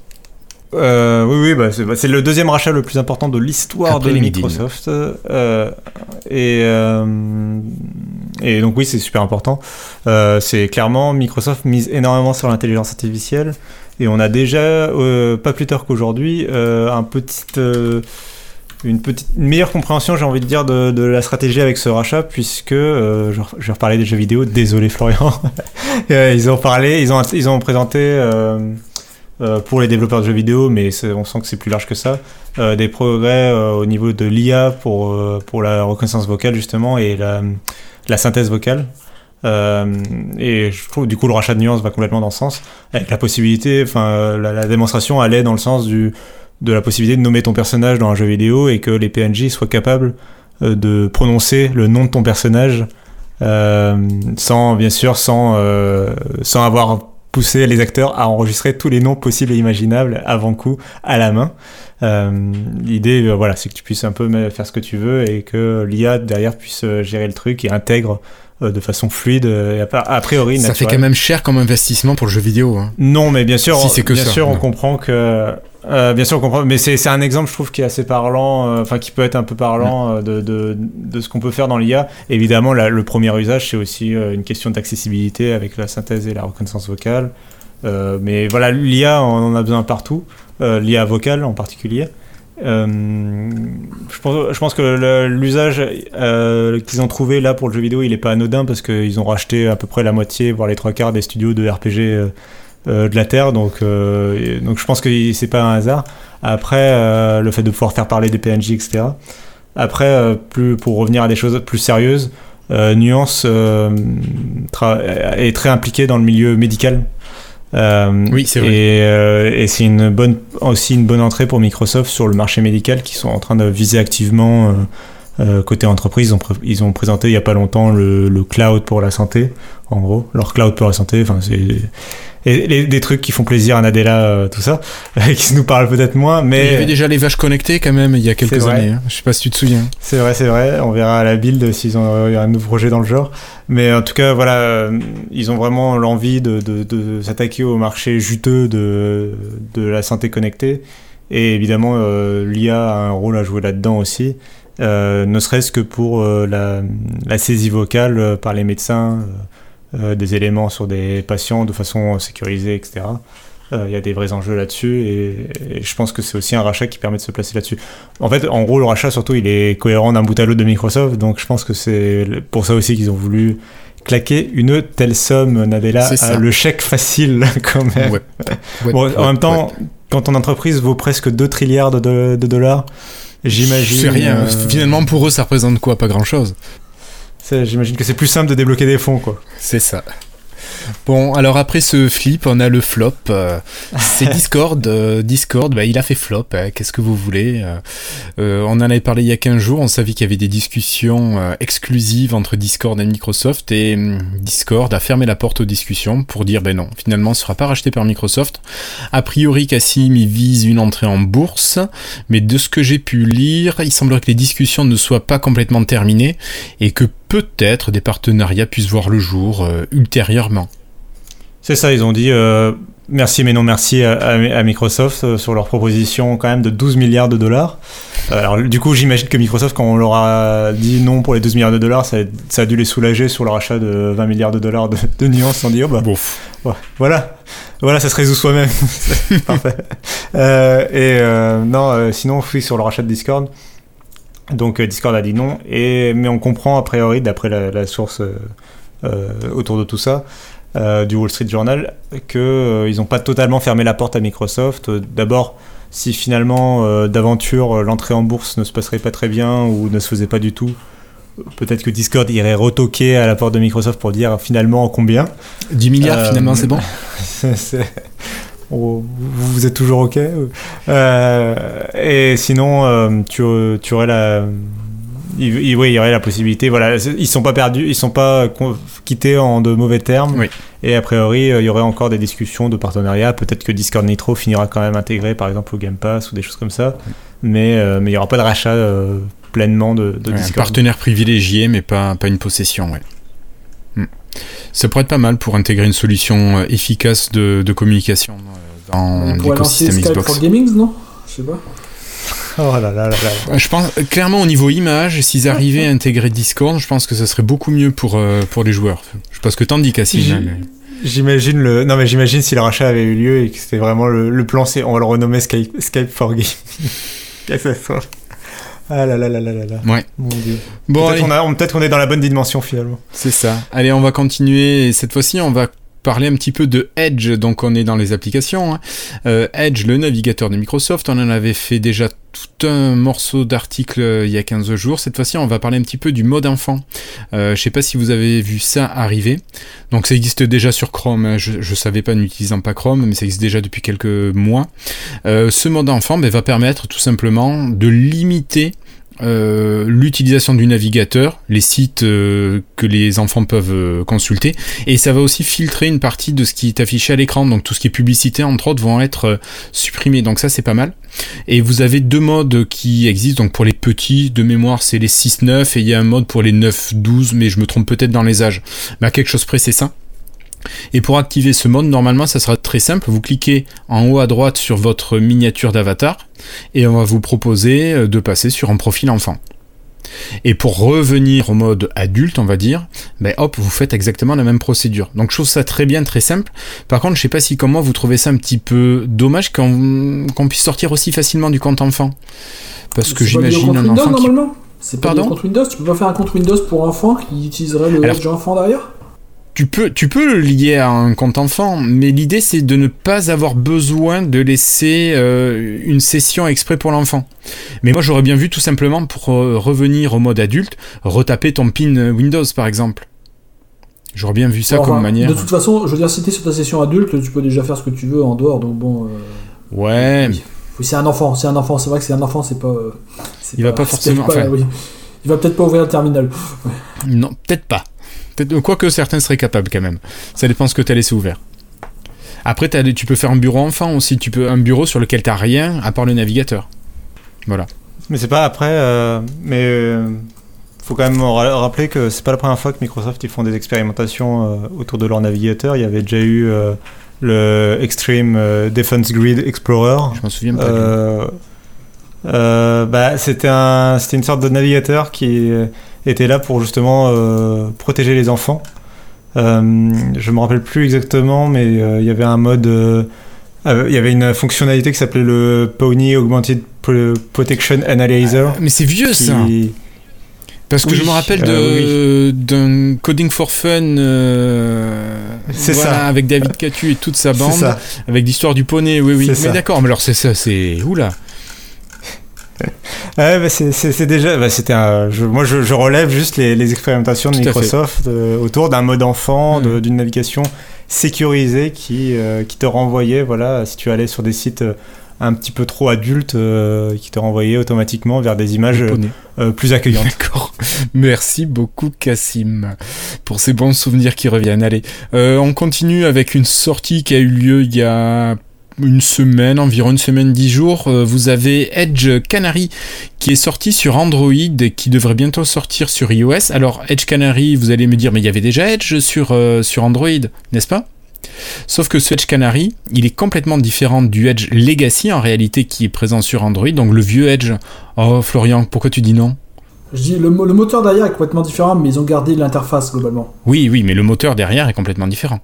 oui, oui, bah, bah, c'est le deuxième rachat le plus important de l'histoire de Microsoft. et, et donc oui, c'est super important. c'est clairement Microsoft mise énormément sur l'intelligence artificielle. Et on a déjà, pas plus tard qu'aujourd'hui, un petit une meilleure compréhension, j'ai envie de dire, de, la stratégie avec ce rachat, puisque euh, je, vais reparler des jeux vidéo. Désolé Florian. [laughs] Euh, ils ont parlé, ils ont ils ont présenté euh, pour les développeurs de jeux vidéo, mais on sent que c'est plus large que ça, des progrès au niveau de l'IA pour pour la reconnaissance vocale justement et la synthèse vocale. Et je trouve du coup le rachat de nuance va complètement dans ce sens, avec la possibilité, enfin la, la démonstration allait dans le sens du de la possibilité de nommer ton personnage dans un jeu vidéo et que les PNJ soient capables euh, de prononcer le nom de ton personnage euh, sans, bien sûr, sans, euh, sans avoir poussé les acteurs à enregistrer tous les noms possibles et imaginables avant coup à la main. L'idée, voilà, c'est que tu puisses un peu faire ce que tu veux et que l'IA derrière puisse gérer le truc et intègre de façon fluide et a, priori ça fait quand même cher comme investissement pour le jeu vidéo hein. non mais bien sûr si que bien sûr on comprend que euh, bien sûr, on comprend, mais c'est un exemple, je trouve, qui est assez parlant, euh, enfin, qui peut être un peu parlant euh, de, de, de, ce qu'on peut faire dans l'IA. Évidemment, le premier usage, c'est aussi une question d'accessibilité avec la synthèse et la reconnaissance vocale. mais voilà, l'IA, on en a besoin partout, l'IA vocale en particulier. Je, pense, je pense que l'usage qu'ils ont trouvé là pour le jeu vidéo, il est pas anodin parce qu'ils ont racheté à peu près la moitié, voire les trois quarts des studios de RPG euh, de la Terre, donc, euh, je pense que c'est pas un hasard. Après, euh, le fait de pouvoir faire parler des PNJ, etc. Après, pour revenir à des choses plus sérieuses, Nuance est très impliqué dans le milieu médical. Oui, c'est vrai. Et, et c'est une bonne, aussi une bonne entrée pour Microsoft sur le marché médical qui sont en train de viser activement côté entreprise. Ils ont, ils ont présenté il n'y a pas longtemps le, le, cloud pour la santé, en gros. Leur cloud pour la santé, enfin, c'est et des trucs qui font plaisir à Nadella, euh, tout ça, [laughs] qui nous parlent peut-être moins, mais... Il y avait déjà les vaches connectées quand même il y a quelques années, hein. je sais pas si tu te souviens. C'est vrai, c'est vrai, on verra à la build s'ils ont un nouveau projet dans le genre, mais en tout cas, voilà, euh, ils ont vraiment l'envie de, de, de s'attaquer au marché juteux de, de la santé connectée, et évidemment, euh, l'IA a un rôle à jouer là-dedans aussi, ne serait-ce que pour la, la, saisie vocale par les médecins, euh, des éléments sur des patients de façon sécurisée, etc. Euh, il y a des vrais enjeux là-dessus et, je pense que c'est aussi un rachat qui permet de se placer là-dessus. En fait, en gros, le rachat surtout, il est cohérent d'un bout à l'autre de Microsoft, donc je pense que c'est pour ça aussi qu'ils ont voulu claquer une telle somme, Nadella, le chèque facile [laughs] quand même. en même temps, quand ton entreprise vaut presque 2 trilliards de, dollars, j'imagine. C'est rien. Euh, Finalement, pour eux, ça représente quoi? Pas grand-chose. J'imagine que c'est plus simple de débloquer des fonds, quoi. C'est ça. Bon, alors après ce flip, on a le flop. Euh, c'est [laughs] Discord. Euh, Discord, bah, il a fait flop. Hein, Qu'est-ce que vous voulez euh, On en avait parlé il y a 15 jours. On savait qu'il y avait des discussions exclusives entre Discord et Microsoft. Et hum, Discord a fermé la porte aux discussions pour dire ben non, finalement, ce sera pas racheté par Microsoft. A priori, Cassim il vise une entrée en bourse. Mais de ce que j'ai pu lire, il semblerait que les discussions ne soient pas complètement terminées et que peut-être des partenariats puissent voir le jour ultérieurement. C'est ça, ils ont dit euh, merci mais non merci à, Microsoft euh, sur leur proposition quand même de 12 milliards de dollars. Euh, alors du coup j'imagine que Microsoft quand on leur a dit non pour les 12 milliards de dollars, ça, a dû les soulager sur leur achat de 20 milliards de dollars de, nuances sans dire oh, bah voilà, voilà ça se résout soi-même. [laughs] Parfait. et non, sinon oui sur leur achat de Discord. Donc Discord a dit non, et, mais on comprend a priori, d'après la, source autour de tout ça, euh, du Wall Street Journal qu'ils euh, n'ont pas totalement fermé la porte à Microsoft. D'abord, si finalement euh, d'aventure l'entrée en bourse ne se passerait pas très bien ou ne se faisait pas du tout, peut-être que Discord irait retoquer à la porte de Microsoft pour dire finalement combien. 10 milliards finalement, c'est bon [laughs] Vous êtes toujours OK Et sinon, tu, tu aurais la il, oui, il y aurait la possibilité. Voilà, ils sont pas perdus, ils sont pas quittés en de mauvais termes. Et a priori, euh, il y aurait encore des discussions de partenariat. Peut-être que Discord Nitro finira quand même intégré, par exemple, au Game Pass ou des choses comme ça. Mais euh, mais il y aura pas de rachat euh, pleinement de, de Discord. Un partenaire privilégié, mais pas pas une possession. Ouais. Ça pourrait être pas mal pour intégrer une solution efficace de, de communication dans l'écosystème Xbox. pour Gaming, non? Je sais pas. Oh là là là Je pense clairement au niveau image, s'ils arrivaient à intégrer Discord, je pense que ça serait beaucoup mieux pour, euh, pour les joueurs. Je pense que t'en dis Cassim. Hein, j'imagine le. Non mais j'imagine si le rachat avait eu lieu et que c'était vraiment le, plan, c'est on va le renommer Skype, Skype for Game. [laughs] Ah là là là là là là. Ouais. Mon dieu. Bon, peut-être qu'on est dans la bonne dimension finalement. C'est ça. Allez, on va continuer. Cette fois-ci, on va parler un petit peu de Edge, donc on est dans les applications. Hein. Euh, Edge, le navigateur de Microsoft, on en avait fait déjà tout un morceau d'article euh, il y a 15 jours. Cette fois-ci, on va parler un petit peu du mode enfant. Euh, je sais pas si vous avez vu ça arriver. Donc ça existe déjà sur Chrome. Hein. Je, ne savais pas n'utilisant pas Chrome, mais ça existe déjà depuis quelques mois. Euh, ce mode enfant ben, va permettre tout simplement de limiter euh, l'utilisation du navigateur, les sites euh, que les enfants peuvent euh, consulter, et ça va aussi filtrer une partie de ce qui est affiché à l'écran, donc tout ce qui est publicité entre autres vont être supprimés, donc ça c'est pas mal. Et vous avez deux modes qui existent, donc pour les petits, de mémoire c'est les 6-9, et il y a un mode pour les 9-12, mais je me trompe peut-être dans les âges. À quelque chose près c'est ça. Et pour activer ce mode, normalement, ça sera très simple. Vous cliquez en haut à droite sur votre miniature d'avatar et on va vous proposer euh, de passer sur un profil enfant. Et pour revenir au mode adulte, on va dire, ben hop, vous faites exactement la même procédure. Donc je trouve ça très bien, très simple. Par contre, je sais pas si comment vous trouvez ça un petit peu dommage qu'on puisse sortir aussi facilement du compte enfant. Parce que j'imagine un enfant qui... C'est pas Pardon compte Windows Tu peux pas faire un compte Windows pour enfant qui utiliserait le Alors, enfant derrière tu peux, tu peux le lier à un compte enfant, mais l'idée c'est de ne pas avoir besoin de laisser euh, une session exprès pour l'enfant. Mais moi j'aurais bien vu tout simplement pour euh, revenir au mode adulte, retaper ton pin Windows par exemple. J'aurais bien vu ça comme manière. De toute façon, je veux dire, si t'es sur ta session adulte, tu peux déjà faire ce que tu veux en dehors, donc bon. Euh, ouais. c'est un enfant, c'est un enfant, c'est vrai que c'est un enfant, c'est pas. Il va pas forcément. Il va peut-être pas ouvrir le terminal. Non, peut-être pas. Quoique certains seraient capables quand même. Ça dépend ce que tu as laissé ouvert. Après, tu peux faire un bureau enfant aussi. Tu peux un bureau sur lequel tu rien à part le navigateur. Voilà. Mais c'est pas après. Euh, mais euh, faut quand même rappeler que c'est pas la première fois que Microsoft ils font des expérimentations euh, autour de leur navigateur. Il y avait déjà eu le Extreme Defense Grid Explorer. Je m'en souviens pas. bah, c'était un, c'était une sorte de navigateur qui était là pour justement euh, protéger les enfants. Euh, je me rappelle plus exactement, mais euh, il y avait un mode il y avait une fonctionnalité qui s'appelait le Pony Augmented Protection Analyzer. mais c'est vieux ça Parce que je me rappelle d'un Coding for Fun c'est ça. avec David Catu et toute sa bande, avec l'histoire du poney, oui, oui. Mais d'accord, mais alors c'est ça, c'est. Oula Ouais, bah, c'est- déjà. bah, c'était moi, je, je relève juste les, les expérimentations de. Microsoft euh, autour d'un mode enfant, Mhm. d'une navigation sécurisée qui, euh, qui te renvoyait, voilà, si tu allais sur des sites euh, un petit peu trop adultes, euh, qui te renvoyait automatiquement vers des images euh, plus accueillantes. D'accord. Merci beaucoup, Cassim, pour ces bons souvenirs qui reviennent. Allez, euh, on continue avec une sortie qui a eu lieu il y a une semaine, environ une semaine, dix jours. Euh, vous avez Edge Canary qui est sorti sur Android et qui devrait bientôt sortir sur iOS. Alors, Edge Canary, vous allez me dire, mais il y avait déjà Edge sur, euh, sur Android, n'est-ce pas? Sauf que ce Edge Canary, il est complètement différent du Edge Legacy en réalité qui est présent sur Android, donc le vieux Edge. Oh Florian, pourquoi tu dis non? Je dis, le, le moteur derrière est complètement différent, mais ils ont gardé l'interface globalement. Oui, oui, mais le moteur derrière est complètement différent.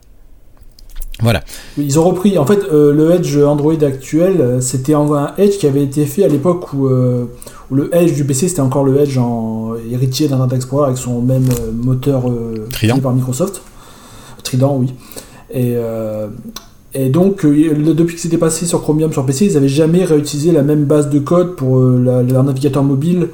Voilà. Ils ont repris, en fait, euh, le Edge Android actuel, euh, c'était un, Edge qui avait été fait à l'époque où, euh, où le Edge du PC c'était encore le Edge en héritier d'Internet Explorer avec son même moteur euh, Trident. par Microsoft. Trident, oui. Et, et donc, le- depuis que c'était passé sur Chromium sur PC, ils n'avaient jamais réutilisé la même base de code pour la- leur navigateur mobile.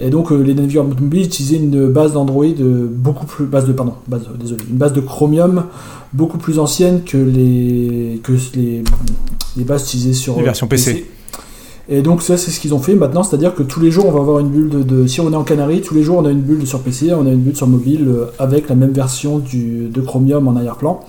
Et donc, euh, les navigateurs mobiles utilisaient une base d'Android euh, beaucoup plus. base de. pardon, base, euh, désolé. Une base de Chromium beaucoup plus ancienne que les, que les, les bases utilisées sur Les versions PC. Et donc ça c'est ce qu'ils ont fait maintenant, c'est-à-dire que tous les jours on va avoir une bulle de, de- si on est en Canary, tous les jours on a une bulle sur PC, on a une bulle sur mobile euh, avec la même version du, de Chromium en arrière-plan.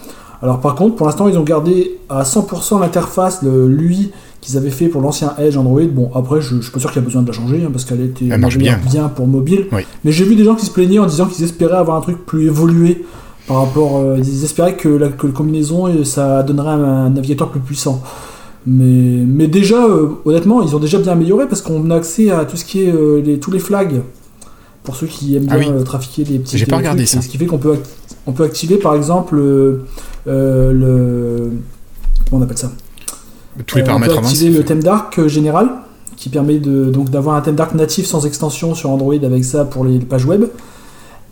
Alors par contre pour l'instant ils ont gardé à 100% l'interface, l'UI qu'ils avaient fait pour l'ancien Edge Android. Bon après je, je suis pas sûr qu'il y a besoin de la changer hein, parce qu'elle était Elle marche d'ailleurs bien. pour mobile. Oui. Mais j'ai vu des gens qui se plaignaient en disant qu'ils espéraient avoir un truc plus évolué par rapport. euh, ils espéraient que la, que combinaison euh, ça donnerait un, un navigateur plus puissant. Mais, mais déjà, euh, honnêtement, ils ont déjà bien amélioré parce qu'on a accès à tout ce qui est euh, les, tous les flags. Pour ceux qui aiment Ah bien oui. trafiquer des petits. J'ai pas regardé trucs, ça. Ce qui fait qu'on peut, on peut activer par exemple le. Comment on appelle ça? Tous les paramètres on peut activer le thème dark euh, général qui permet de, donc d'avoir un thème dark natif sans extension sur Android avec ça pour les pages web.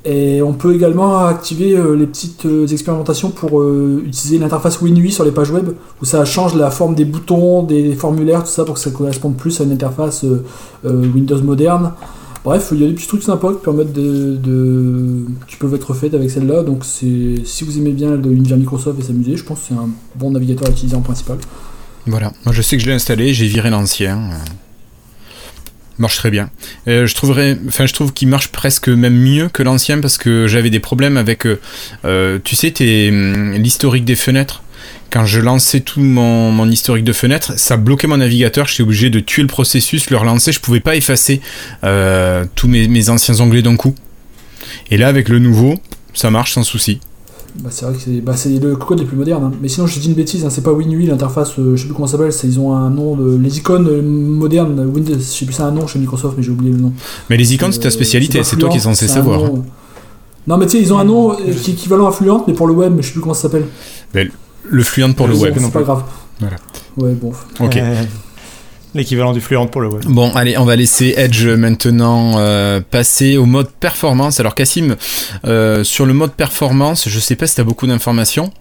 Et on peut également activer euh, les petites euh, expérimentations pour euh, utiliser l'interface WinUI sur les pages web où ça change la forme des boutons, des formulaires, tout ça pour que ça corresponde plus à une interface euh, euh, Windows moderne. Bref, il y a des petits trucs sympas qui permettent de, de- qui peuvent être faits avec celle-là. Donc c'est si vous aimez bien l'univers Microsoft et s'amuser, je pense que c'est un bon navigateur à utiliser en principal. Voilà. Moi, je sais que je l'ai installé, j'ai viré l'ancien. euh, Marche très bien. Euh, je trouverais, enfin, je trouve qu'il marche presque même mieux que l'ancien parce que j'avais des problèmes avec, euh, tu sais, hum, l'historique des fenêtres. Quand je lançais tout mon, historique de fenêtres, ça bloquait mon navigateur. J'étais obligé de tuer le processus, le relancer. Je pouvais pas effacer tous mes, mes anciens onglets d'un coup. Et là, avec le nouveau, ça marche sans souci. Bah, c'est vrai que c'est bah, c'est le code les plus modernes. hein. Mais sinon, je dis une bêtise, hein, c'est pas WinUI l'interface, euh, je sais plus comment ça s'appelle, c'est- ils ont un nom, de, les icônes euh, modernes, Windows, je sais plus, c'est un nom chez Microsoft, mais j'ai oublié le nom. Mais les icônes, c'est ta Euh, spécialité. C'est toi qui es censé savoir. nom- Non, mais tu sais, ils ont un nom euh, qui est équivalent à Fluent, mais pour le web, mais je sais plus comment ça s'appelle. Le fluent pour le Bon, web. C'est pas grave. Voilà. Ouais, bon. Ok. Euh, L'équivalent du Fluent pour le web. Bon, allez, on va laisser Edge maintenant euh, passer au mode performance. Alors, Cassim, euh, sur le mode performance, je sais pas si tu as beaucoup d'informations,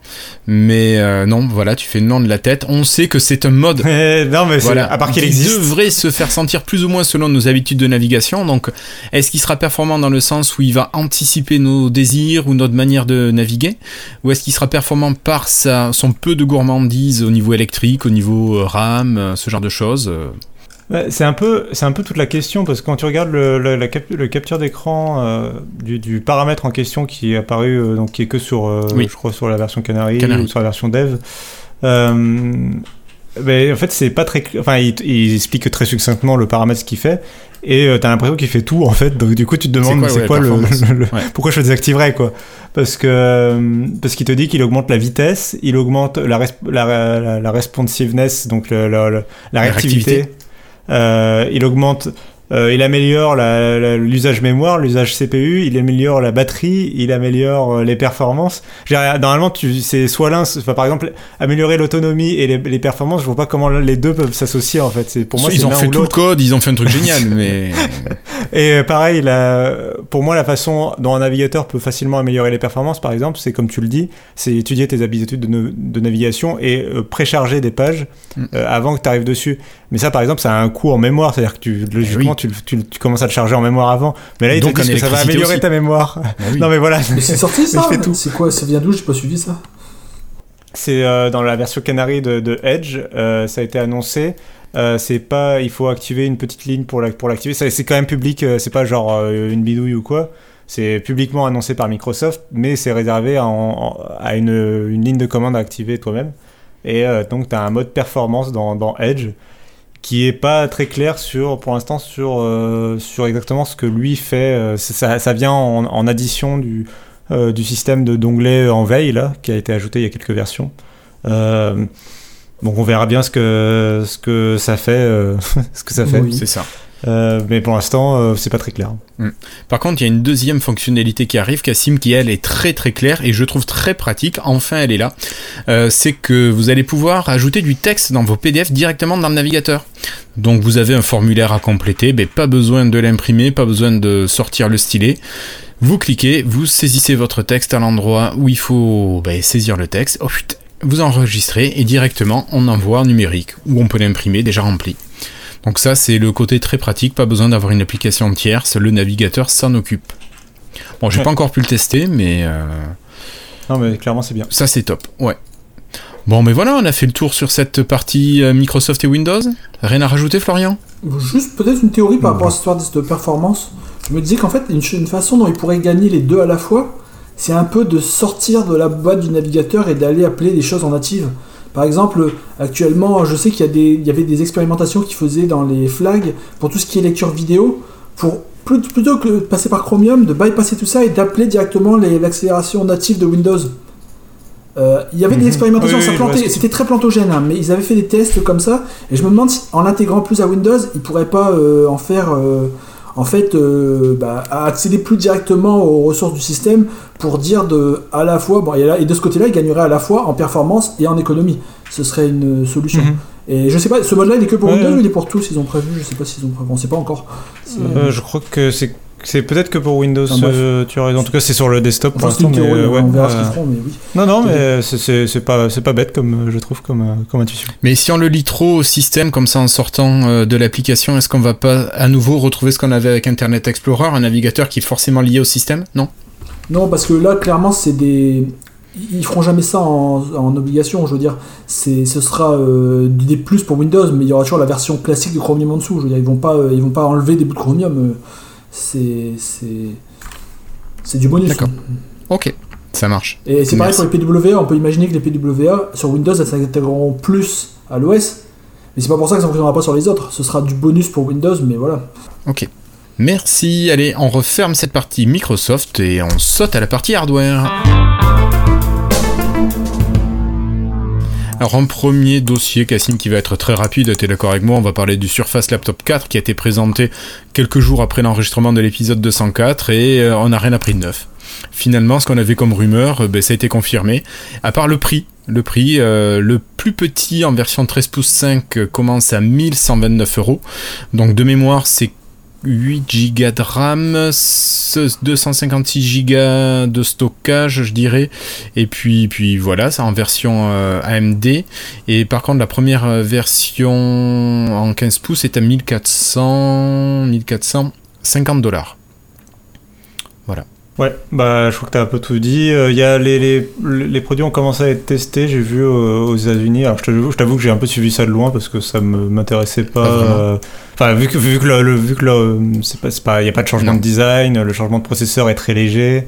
mais euh, non, voilà, tu fais le nom de la tête. On sait que c'est un mode. [laughs] Eh, non, mais Voilà, à part qu'il qui existe. devrait se faire sentir plus ou moins selon nos habitudes de navigation. Donc, est-ce qu'il sera performant dans le sens où il va anticiper nos désirs ou notre manière de naviguer? Ou est-ce qu'il sera performant par sa, son peu de gourmandise au niveau électrique, au niveau euh, RAM, euh, ce genre de choses euh, C'est un peu, c'est un peu toute la question parce que quand tu regardes le, le- la cap- le capture d'écran euh, du, du paramètre en question qui est apparu, euh, donc qui est que sur, euh, Oui. je crois sur la version Canary, Canary. ou sur la version Dev. ben, en fait, c'est pas très, enfin, il, il explique très succinctement le paramètre qu'il fait et euh, t'as l'impression qu'il fait tout en fait. Donc du coup, tu te demandes quoi, c'est ouais, quoi, le, performance le- Ouais. pourquoi je le désactiverais quoi? Parce que euh, parce qu'il te dit qu'il augmente la vitesse, il augmente la, la, la, la responsiveness, donc la réactivité. réactivité. Euh, il augmente, euh, il améliore l'usage mémoire, l'usage CPU, il améliore la batterie, il améliore euh, les performances. Normalement, c'est soit l'un, enfin, par exemple, améliorer l'autonomie et les, les performances. Je vois pas comment les deux peuvent s'associer en fait. C'est pour moi, ils ont fait ou tout le code, ils ont fait un truc génial, [laughs] mais Et euh, pareil, la- pour moi, la façon dont un navigateur peut facilement améliorer les performances, par exemple, c'est comme tu le dis, c'est étudier tes habitudes de, na- de navigation et euh, précharger des pages Mm. euh, avant que tu arrives dessus. Mais ça, par exemple, ça a un coût en mémoire, c'est-à-dire que tu, logiquement, oui. tu, tu, tu commences à le charger en mémoire avant. Mais là, ils Donc, te disent en que ça va améliorer aussi. ta mémoire. Bah oui. Non, mais voilà. Mais c'est sorti ça il fait tout. C'est quoi Ça vient d'où? J'ai pas suivi ça. C'est euh, dans la version Canary de, de Edge, euh, ça a été annoncé. Euh, c'est pas, il faut activer une petite ligne pour la, pour l'activer. C'est quand même public, euh, c'est pas genre euh, une bidouille ou quoi. C'est publiquement annoncé par Microsoft, mais c'est réservé en- en- à une, une ligne de commande à activer toi-même. Et euh, donc tu as un mode performance dans, dans Edge qui est pas très clair sur, pour l'instant sur, euh, sur exactement ce que lui fait. Euh, ça, ça vient en, en addition du, euh, du système de d'onglets en veille là, qui a été ajouté il y a quelques versions. Euh, donc on verra bien ce que, ce que ça fait. euh, [laughs] ce que ça fait. Oui. C'est ça. Euh, mais pour l'instant, euh, c'est pas très clair. Par contre, il y a une deuxième fonctionnalité qui arrive, Cassim, qui elle est très très claire et je trouve très pratique. Enfin, elle est là. Euh, c'est que vous allez pouvoir ajouter du texte dans vos PDF directement dans le navigateur. Donc, vous avez un formulaire à compléter, mais pas besoin de l'imprimer, pas besoin de sortir le stylet. Vous cliquez, vous saisissez votre texte à l'endroit où il faut ben, saisir le texte. Oh, putain, vous enregistrez et directement on envoie en numérique ou on peut l'imprimer déjà rempli. Donc ça c'est le côté très pratique, pas besoin d'avoir une application tierce, le navigateur s'en occupe. Bon j'ai Ouais. pas encore pu le tester mais euh, Non, mais clairement, c'est bien. ça c'est top, ouais. Bon mais voilà, on a fait le tour sur cette partie euh, Microsoft et Windows. Rien à rajouter Florian? Juste peut-être une théorie par rapport à cette histoire de performance. Je me disais qu'en fait, une façon dont ils pourraient gagner les deux à la fois, c'est un peu de sortir de la boîte du navigateur et d'aller appeler des choses en native. Par exemple, actuellement, je sais qu'il y, a des- il y avait des expérimentations qui faisaient dans les flags pour tout ce qui est lecture vidéo, pour plutôt que de passer par Chromium, de bypasser tout ça et d'appeler directement les- l'accélération native de Windows. Euh, il y avait des Mhm. expérimentations, Oui, ça plantait, c'était très plantogène, hein, mais ils avaient fait des tests comme ça, et je me demande si en l'intégrant plus à Windows, ils pourraient pas euh, en faire, euh, en fait, euh, bah, à accéder plus directement aux ressources du système pour dire de, à la fois, bon, et, là- et de ce côté-là, ils gagneraient à la fois en performance et en économie. Ce serait une solution. Mhm. Et je sais pas, ce mode-là, il est que pour Ouais, Windows ouais. ou il est pour tous? Ils ont prévu, je sais pas s'ils ont prévu, on sait pas encore. Euh, je crois que c'est c'est peut-être que pour Windows, Enfin, euh, tu as raison. En tout cas, c'est sur le desktop pour l'instant. euh, ouais, euh, oui. Non, non, mais c'est- c'est pas, c'est pas bête comme euh, je trouve comme, euh, comme intuition. Mais si on le lit trop au système comme ça en sortant euh, de l'application, est-ce qu'on va pas à nouveau retrouver ce qu'on avait avec Internet Explorer, un navigateur qui est forcément lié au système? Non? Non, parce que là, clairement, c'est des. Ils feront jamais ça en, en obligation, je veux dire. C'est, ce sera euh, des plus pour Windows, mais il y aura toujours la version classique de Chromium en dessous. Je veux dire, ils vont pas, euh, ils vont pas enlever des bouts de Chromium. C'est, c'est, c'est du bonus. D'accord. Ok, ça marche. Et c'est pareil pour les PWA. On peut imaginer que les PWA sur Windows, elles s'intégreront plus à l'OS. Mais c'est pas pour ça que ça ne fonctionnera pas sur les autres. Ce sera du bonus pour Windows, mais voilà. Ok. Merci. Allez, on referme cette partie Microsoft et on saute à la partie hardware. Alors, un premier dossier, Cassim, qui va être très rapide, tu es d'accord avec moi, on va parler du Surface Laptop 4 qui a été présenté quelques jours après l'enregistrement de l'épisode 204 et euh, on n'a rien appris de neuf. Finalement, ce qu'on avait comme rumeur, euh, ben, ça a été confirmé. À part le prix, le prix, euh, le plus petit en version 13 pouces 5 euh, commence à 1129 euros. Donc de mémoire, c'est 8 Go de RAM, ce- 256 Go de stockage, je dirais. Et puis, puis voilà, ça en version euh, AMD. Et par contre, la première euh, version en 15 pouces est à 1400, 1450 dollars. Ouais, bah je crois que t'as un peu tout dit. Euh, y a les, les, les produits ont commencé à être testés, j'ai vu euh, aux États-Unis. Alors je t'avoue, que j'ai un peu suivi ça de loin parce que ça me m'intéressait pas. Vraiment. euh, Enfin vu que vu que le, le- vu que le- c'est pas c'est pas y a pas de changement Non. de design, le changement de processeur est très léger.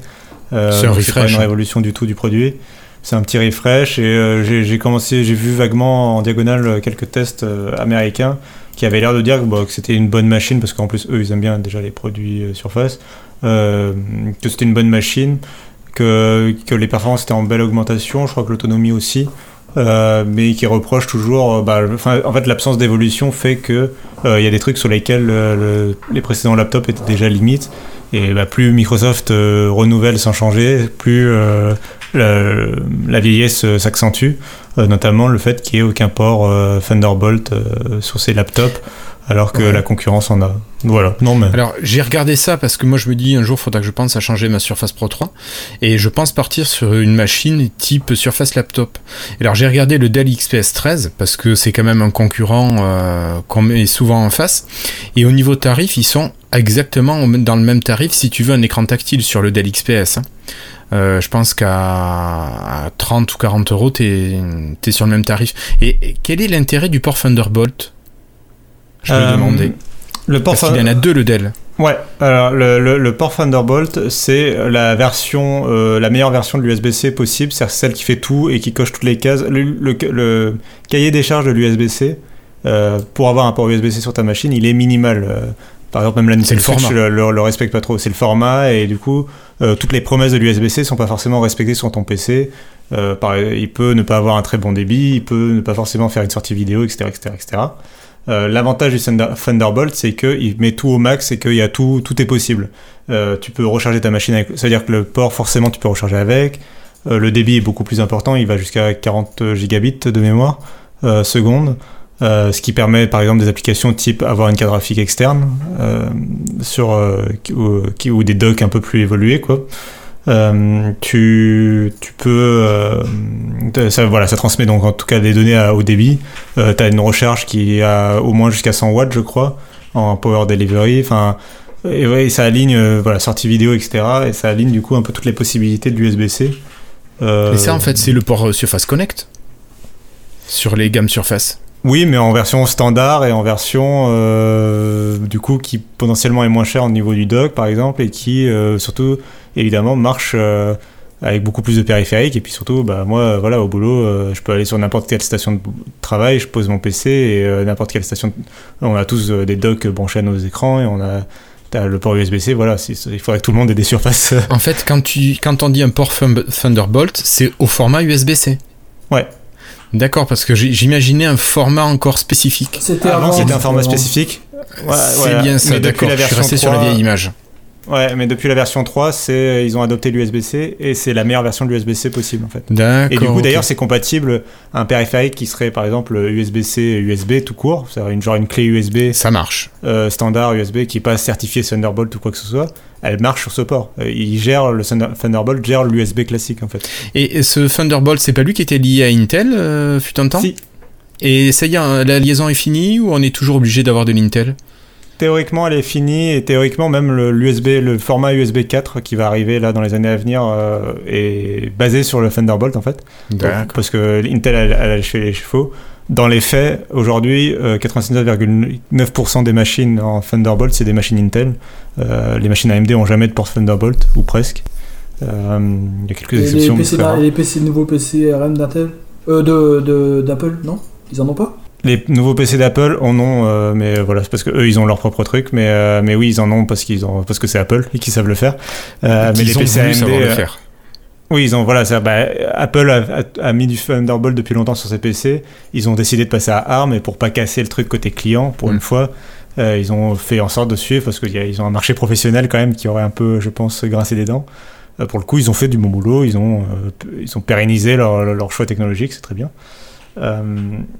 C'est un donc pas refresh, une révolution du tout du produit. C'est un petit refresh et j'ai commencé, j'ai vu vaguement en diagonale quelques tests américains qui avaient l'air de dire que, bon, que c'était une bonne machine parce qu'en plus eux ils aiment bien déjà les produits Surface, que c'était une bonne machine, que, les performances étaient en belle augmentation, je crois que l'autonomie aussi. euh, mais qui reproche toujours, euh, bah, en fait, l'absence d'évolution fait que euh, il y a des trucs sur lesquels euh, le- les précédents laptops étaient déjà limites. Et bah, plus Microsoft euh, renouvelle sans changer, plus euh, la, vieillesse euh, s'accentue. Euh, notamment le fait qu'il n'y ait aucun port euh, Thunderbolt euh, sur ces laptops. Alors que Ouais. la concurrence en a. Voilà. Non mais. Alors j'ai regardé ça parce que moi je me dis un jour faudra que je pense à changer ma Surface Pro 3 et je pense partir sur une machine type Surface Laptop. Et alors j'ai regardé le Dell XPS 13 parce que c'est quand même un concurrent euh, qu'on met souvent en face et au niveau tarif ils sont exactement dans le même tarif si tu veux un écran tactile sur le Dell XPS. hein. Euh, je pense qu'à à 30 ou 40 euros, t'es es sur le même tarif. Et quel est l'intérêt du port Thunderbolt? Je me Euh, demandais. Le port Parce qu'il y en a deux, le Dell. Ouais, alors le, le- le port Thunderbolt, c'est la version, euh, la meilleure version de l'USB-C possible, c'est celle qui fait tout et qui coche toutes les cases. Le, cahier des charges de l'USB-C, euh, pour avoir un port USB-C sur ta machine, il est minimal. euh, par exemple, même la Nintendo Switch format. le, le- le respecte pas trop. C'est le format et du coup, euh, toutes les promesses de l'USB-C sont pas forcément respectées sur ton PC. Euh, par- il peut ne pas avoir un très bon débit, il peut ne pas forcément faire une sortie vidéo, etc., etc., etc. Euh, L'avantage du Thunder- Thunderbolt, c'est qu'il met tout au max et qu'il y a tout, tout est possible. Euh, tu peux recharger ta machine avec, c'est-à-dire que le port, forcément, tu peux recharger avec. Euh, le débit est beaucoup plus important, il va jusqu'à 40 gigabits de mémoire euh, seconde. Euh, ce qui permet par exemple des applications type avoir une carte graphique externe euh, sur euh, ou, ou des docks un peu plus évolués quoi. Euh, tu, tu peux euh, ça, voilà ça transmet donc en tout cas des données à- au débit. Euh, tu as une recharge qui a au moins jusqu'à 100 watts je crois en power delivery. Enfin et ouais, ça aligne euh, voilà sortie vidéo etc et ça aligne du coup un peu toutes les possibilités de l'USB-C Et ça, en fait, c'est le port Surface Connect sur les gammes Surface. Oui, mais en version standard et en version euh, du coup qui potentiellement est moins cher au niveau du dock par exemple et qui euh, surtout évidemment marche euh, avec beaucoup plus de périphériques et puis surtout bah moi voilà au boulot je peux aller sur n'importe quelle station de travail, je pose mon PC et n'importe quelle station de- on a tous des docks branchés à nos écrans et on a t'as le port USB-C voilà il faudrait que tout le monde ait des surfaces En fait, quand, tu, quand on dit un port Thun- Thunderbolt, c'est au format USB-C. Ouais. D'accord, parce que j'imaginais un format encore spécifique. C'était avant c'était un format spécifique Ouais, c'est ouais. bien ça, d'accord. Je suis resté sur la 3, vieille image. Ouais, mais depuis la version 3, c'est ils ont adopté l'USB-C et c'est la meilleure version de l'USB-C possible en fait. D'accord. Et du coup, d'ailleurs, c'est compatible à un périphérique qui serait par exemple USB-C USB tout court, c'est une genre une clé USB Ça marche. euh, standard USB qui est pas certifiée Thunderbolt ou quoi que ce soit. Elle marche sur ce port. Euh, il gère le Thunder- Thunderbolt gère l'USB classique en fait. Et, ce Thunderbolt, c'est pas lui qui était lié à Intel, euh, fut un temps Si Et ça y est, la liaison est finie ou on est toujours obligé d'avoir de l'Intel? Théoriquement, elle est finie et théoriquement même le l'USB, le format USB 4 qui va arriver là dans les années à venir euh, est basé sur le Thunderbolt en fait. D'accord. Parce que Intel elle, elle a chez les chevaux. Dans les faits, aujourd'hui, euh, 99,9% des machines en Thunderbolt, c'est des machines Intel. Euh, les machines AMD ont jamais de port Thunderbolt, ou presque. Euh, Il y a quelques Et les, exceptions. mais PC, et les PC, nouveaux PC RM d'Intel euh, de, de, d'Apple, non? Ils en ont pas? Les nouveaux PC d'Apple en ont, euh, mais voilà, c'est parce que eux ils ont leur propre truc, mais euh, mais oui ils en ont parce qu'ils ont parce que c'est Apple et qu'ils savent le faire. Euh, mais les PC AMD, le faire. Oui, ils ont voilà, ça, bah, Apple a, a- a mis du Thunderbolt depuis longtemps sur ses PC. Ils ont décidé de passer à ARM et pour pas casser le truc côté client, pour Mm. une fois, euh, ils ont fait en sorte de suivre parce qu'ils ont un marché professionnel quand même qui aurait un peu, je pense, grincé des dents. Pour le coup, ils ont fait du bon boulot, ils ont ils ont pérennisé leur, leur choix technologique, c'est très bien. Euh,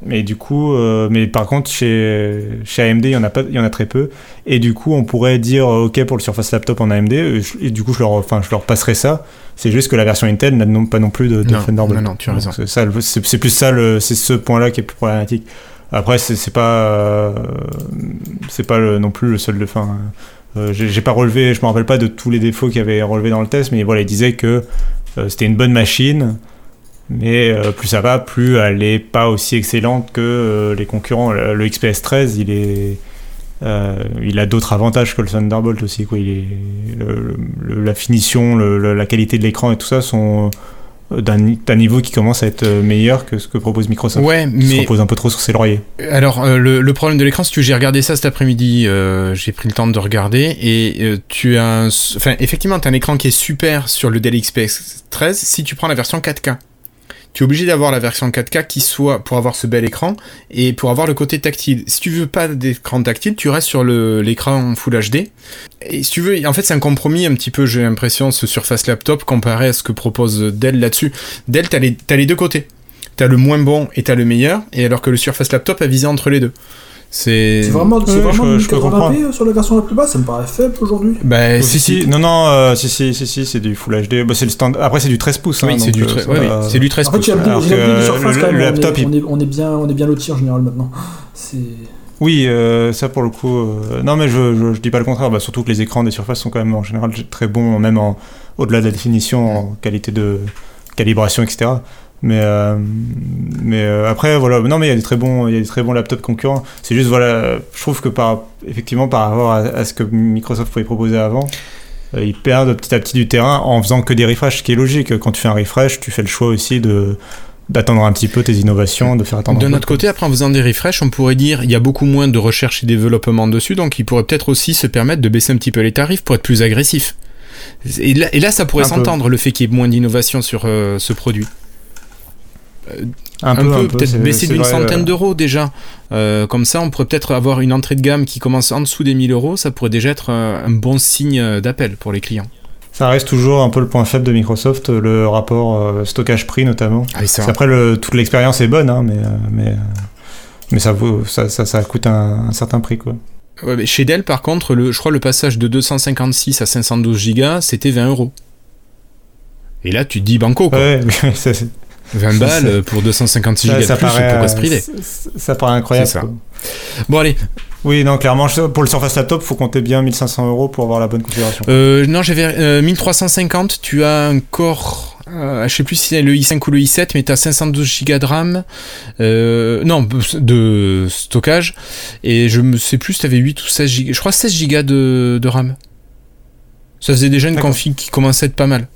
mais du coup, euh, mais par contre, chez, chez AMD, il y en a pas, il y en a très peu. Et du coup, on pourrait dire euh, OK pour le Surface Laptop en AMD. Et du coup, je leur, enfin, je leur passerai ça. C'est juste que la version Intel n'a non, pas non plus de, de Non, non, non, tu as raison. C'est plus ça, le- c'est ce point-là qui est plus problématique. Après, c'est c'est pas, euh, c'est pas le- non plus le seul de fin. Euh, J'ai j'ai pas relevé, je me rappelle pas de tous les défauts qu'il y avait relevés dans le test, mais voilà, il disait que euh, c'était une bonne machine, mais euh, plus ça va, plus elle est pas aussi excellente que euh, les concurrents. Le, le XPS 13, il est, euh, il a d'autres avantages que le Thunderbolt aussi. Quoi. Il est, le- le- la finition, la qualité de l'écran et tout ça sont d'un ni- d'un niveau qui commence à être meilleur que ce que propose Microsoft. Ouais, Qui se mais repose un peu trop sur ses lauriers. Alors, euh, le, le problème de l'écran, si tu veux, j'ai regardé ça cet après-midi, euh, j'ai pris le temps de regarder, et euh, tu as Enfin, effectivement, tu as un écran qui est super sur le Dell XPS 13 si tu prends la version 4K. Tu es obligé d'avoir la version 4K qui soit pour avoir ce bel écran et pour avoir le côté tactile. Si tu veux pas d'écran tactile, tu restes sur l'écran Full HD. Et si tu veux, en fait, c'est un compromis un petit peu, j'ai l'impression, ce Surface Laptop comparé à ce que propose Dell là-dessus. Dell, t'as t'as les deux côtés. T'as le moins bon et t'as le meilleur, et alors que le Surface Laptop a visé entre les deux. C'est C'est vraiment, c'est vraiment je- je peux 1080p sur la version la plus basse, ça me paraît faible aujourd'hui. Bah, si, si, non, non, euh, si, si, si, si, c'est du Full HD. Bah, c'est le stand... Après, c'est du 13 pouces. Oui, hein, c'est donc, du, euh, oui, c'est du 13 En fait, pouces. le- quand même. le on, laptop, on, est, bien, on est bien loti en général maintenant. C'est. Oui, euh, ça pour le coup. euh, Non, mais je, je, je dis pas le contraire. Bah, surtout que les écrans des surfaces sont quand même en général très bons, même en, au-delà de la définition, en qualité de calibration, etc. Mais, euh, mais euh, après, voilà. Non, mais il y a des très bons, il y a des très bons laptops concurrents. C'est juste, voilà, je trouve que par, effectivement, par rapport à, à ce que Microsoft pouvait proposer avant, euh, ils perdent petit à petit du terrain en faisant que des refreshs, ce qui est logique. Quand tu fais un refresh, tu fais le choix aussi de d'attendre un petit peu tes innovations, de faire attendre. De peu. notre côté, après en faisant des refreshs, on pourrait dire il y a beaucoup moins de recherche et développement dessus, donc il pourrait peut-être aussi se permettre de baisser un petit peu les tarifs pour être plus agressif. Et là, et là ça pourrait s'entendre le fait qu'il y ait moins d'innovation sur euh, ce produit. Un Un, peu, peu, un peu, peut-être baisser d'une centaine euh, d'euros déjà. Euh, comme ça, on pourrait peut-être avoir une entrée de gamme qui commence en dessous des 1000 euros. Ça pourrait déjà être euh, un bon signe euh, d'appel pour les clients. Ça reste toujours un peu le point faible de Microsoft, le rapport euh, stockage-prix notamment. Ah, ça- le, toute l'expérience est bonne, hein, mais, euh, mais, euh, mais ça, vaut, ça, ça, ça coûte un, un certain prix. Quoi. Ouais, mais chez Dell, par contre, le, je crois le passage de 256 à 512 Go, c'était 20 euros. Et là, tu te dis banco, quoi. Ouais, [laughs] ça, c'est- 20 ça, balles pour 256 Go ça, de ça plus, paraît, pourquoi se euh, priver ça, paraît incroyable. Ça. Bon, allez. Oui, non, clairement, pour le Surface Laptop, faut compter bien 1500 euros pour avoir la bonne configuration. Euh, non, j'avais euh, 1350. Tu as un corps. euh, je sais plus si c'est le i5 ou le i7, mais tu as 512 Go de RAM. Euh, non, de stockage. Et je ne sais plus si tu avais 8 ou 16 Go. Je crois 16 Go de, de RAM. Ça faisait déjà une config qui commençait à être pas mal.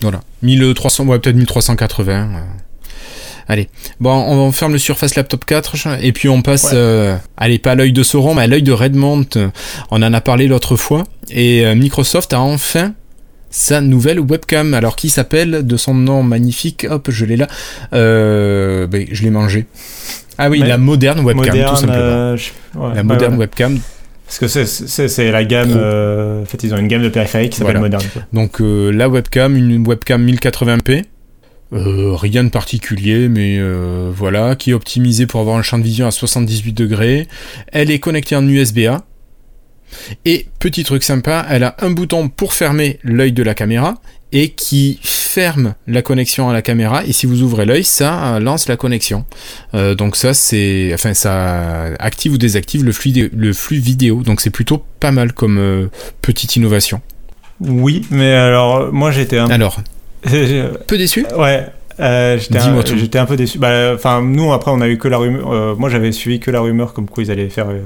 Voilà. 1300, ouais, peut-être 1380. euh. Allez, bon, on ferme le Surface Laptop 4 et puis on passe, Ouais. euh, allez, pas à l'œil de Sauron, mais à l'œil de Redmond. On en a parlé l'autre fois et euh, Microsoft a enfin sa nouvelle webcam, alors qui s'appelle de son nom magnifique, hop, je l'ai là, euh, ben, je l'ai mangé. Ah oui, Mais- la moderne webcam, moderne, tout simplement. je- ouais, la moderne ouais. webcam. Parce que c'est- la gamme. Euh, en fait, ils ont une gamme de périphériques qui s'appelle Voilà. moderne. quoi. Donc euh, la webcam, une webcam 1080p. Euh, rien de particulier, mais euh, voilà, qui est optimisée pour avoir un champ de vision à 78 degrés. Elle est connectée en USB-A. Et petit truc sympa, elle a un bouton pour fermer l'œil de la caméra et qui ferme la connexion à la caméra. Et si vous ouvrez l'œil, ça euh, lance la connexion. Euh, donc ça, c'est, enfin, ça active ou désactive le flux, le flux vidéo. Donc c'est plutôt pas mal comme euh, petite innovation. Oui, mais alors, moi j'étais un Alors, [laughs] peu déçu? Ouais. Euh, j'étais, un, tout. j'étais un peu déçu. Bah, Enfin, nous après, on a eu que la rumeur. euh, moi, j'avais suivi que la rumeur comme quoi ils allaient faire euh,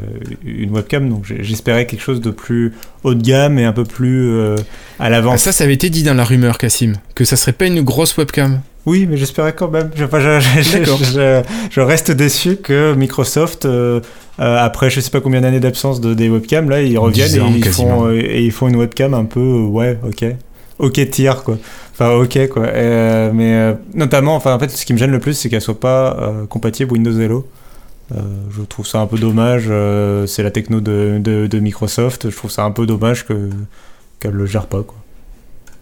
une webcam, donc j'espérais quelque chose de plus haut de gamme et un peu plus à Ah, l'avance. ça, ça avait été dit dans la rumeur, Cassim, que ça serait pas une grosse webcam. Oui, mais j'espérais quand même. Je, reste déçu que Microsoft, euh, euh, après je sais pas combien d'années d'absence de, des webcams, là, ils reviennent et ils, font, et ils font une webcam un peu, ouais, ok. Ok tier, quoi. Enfin, ok, quoi. Euh, mais euh, notamment, enfin, en fait, ce qui me gêne le plus, c'est qu'elle soit pas euh, compatible Windows Hello. Euh, je trouve ça un peu dommage. euh, c'est la techno de, de, de Microsoft. Je trouve ça un peu dommage que qu'elle le gère pas, quoi.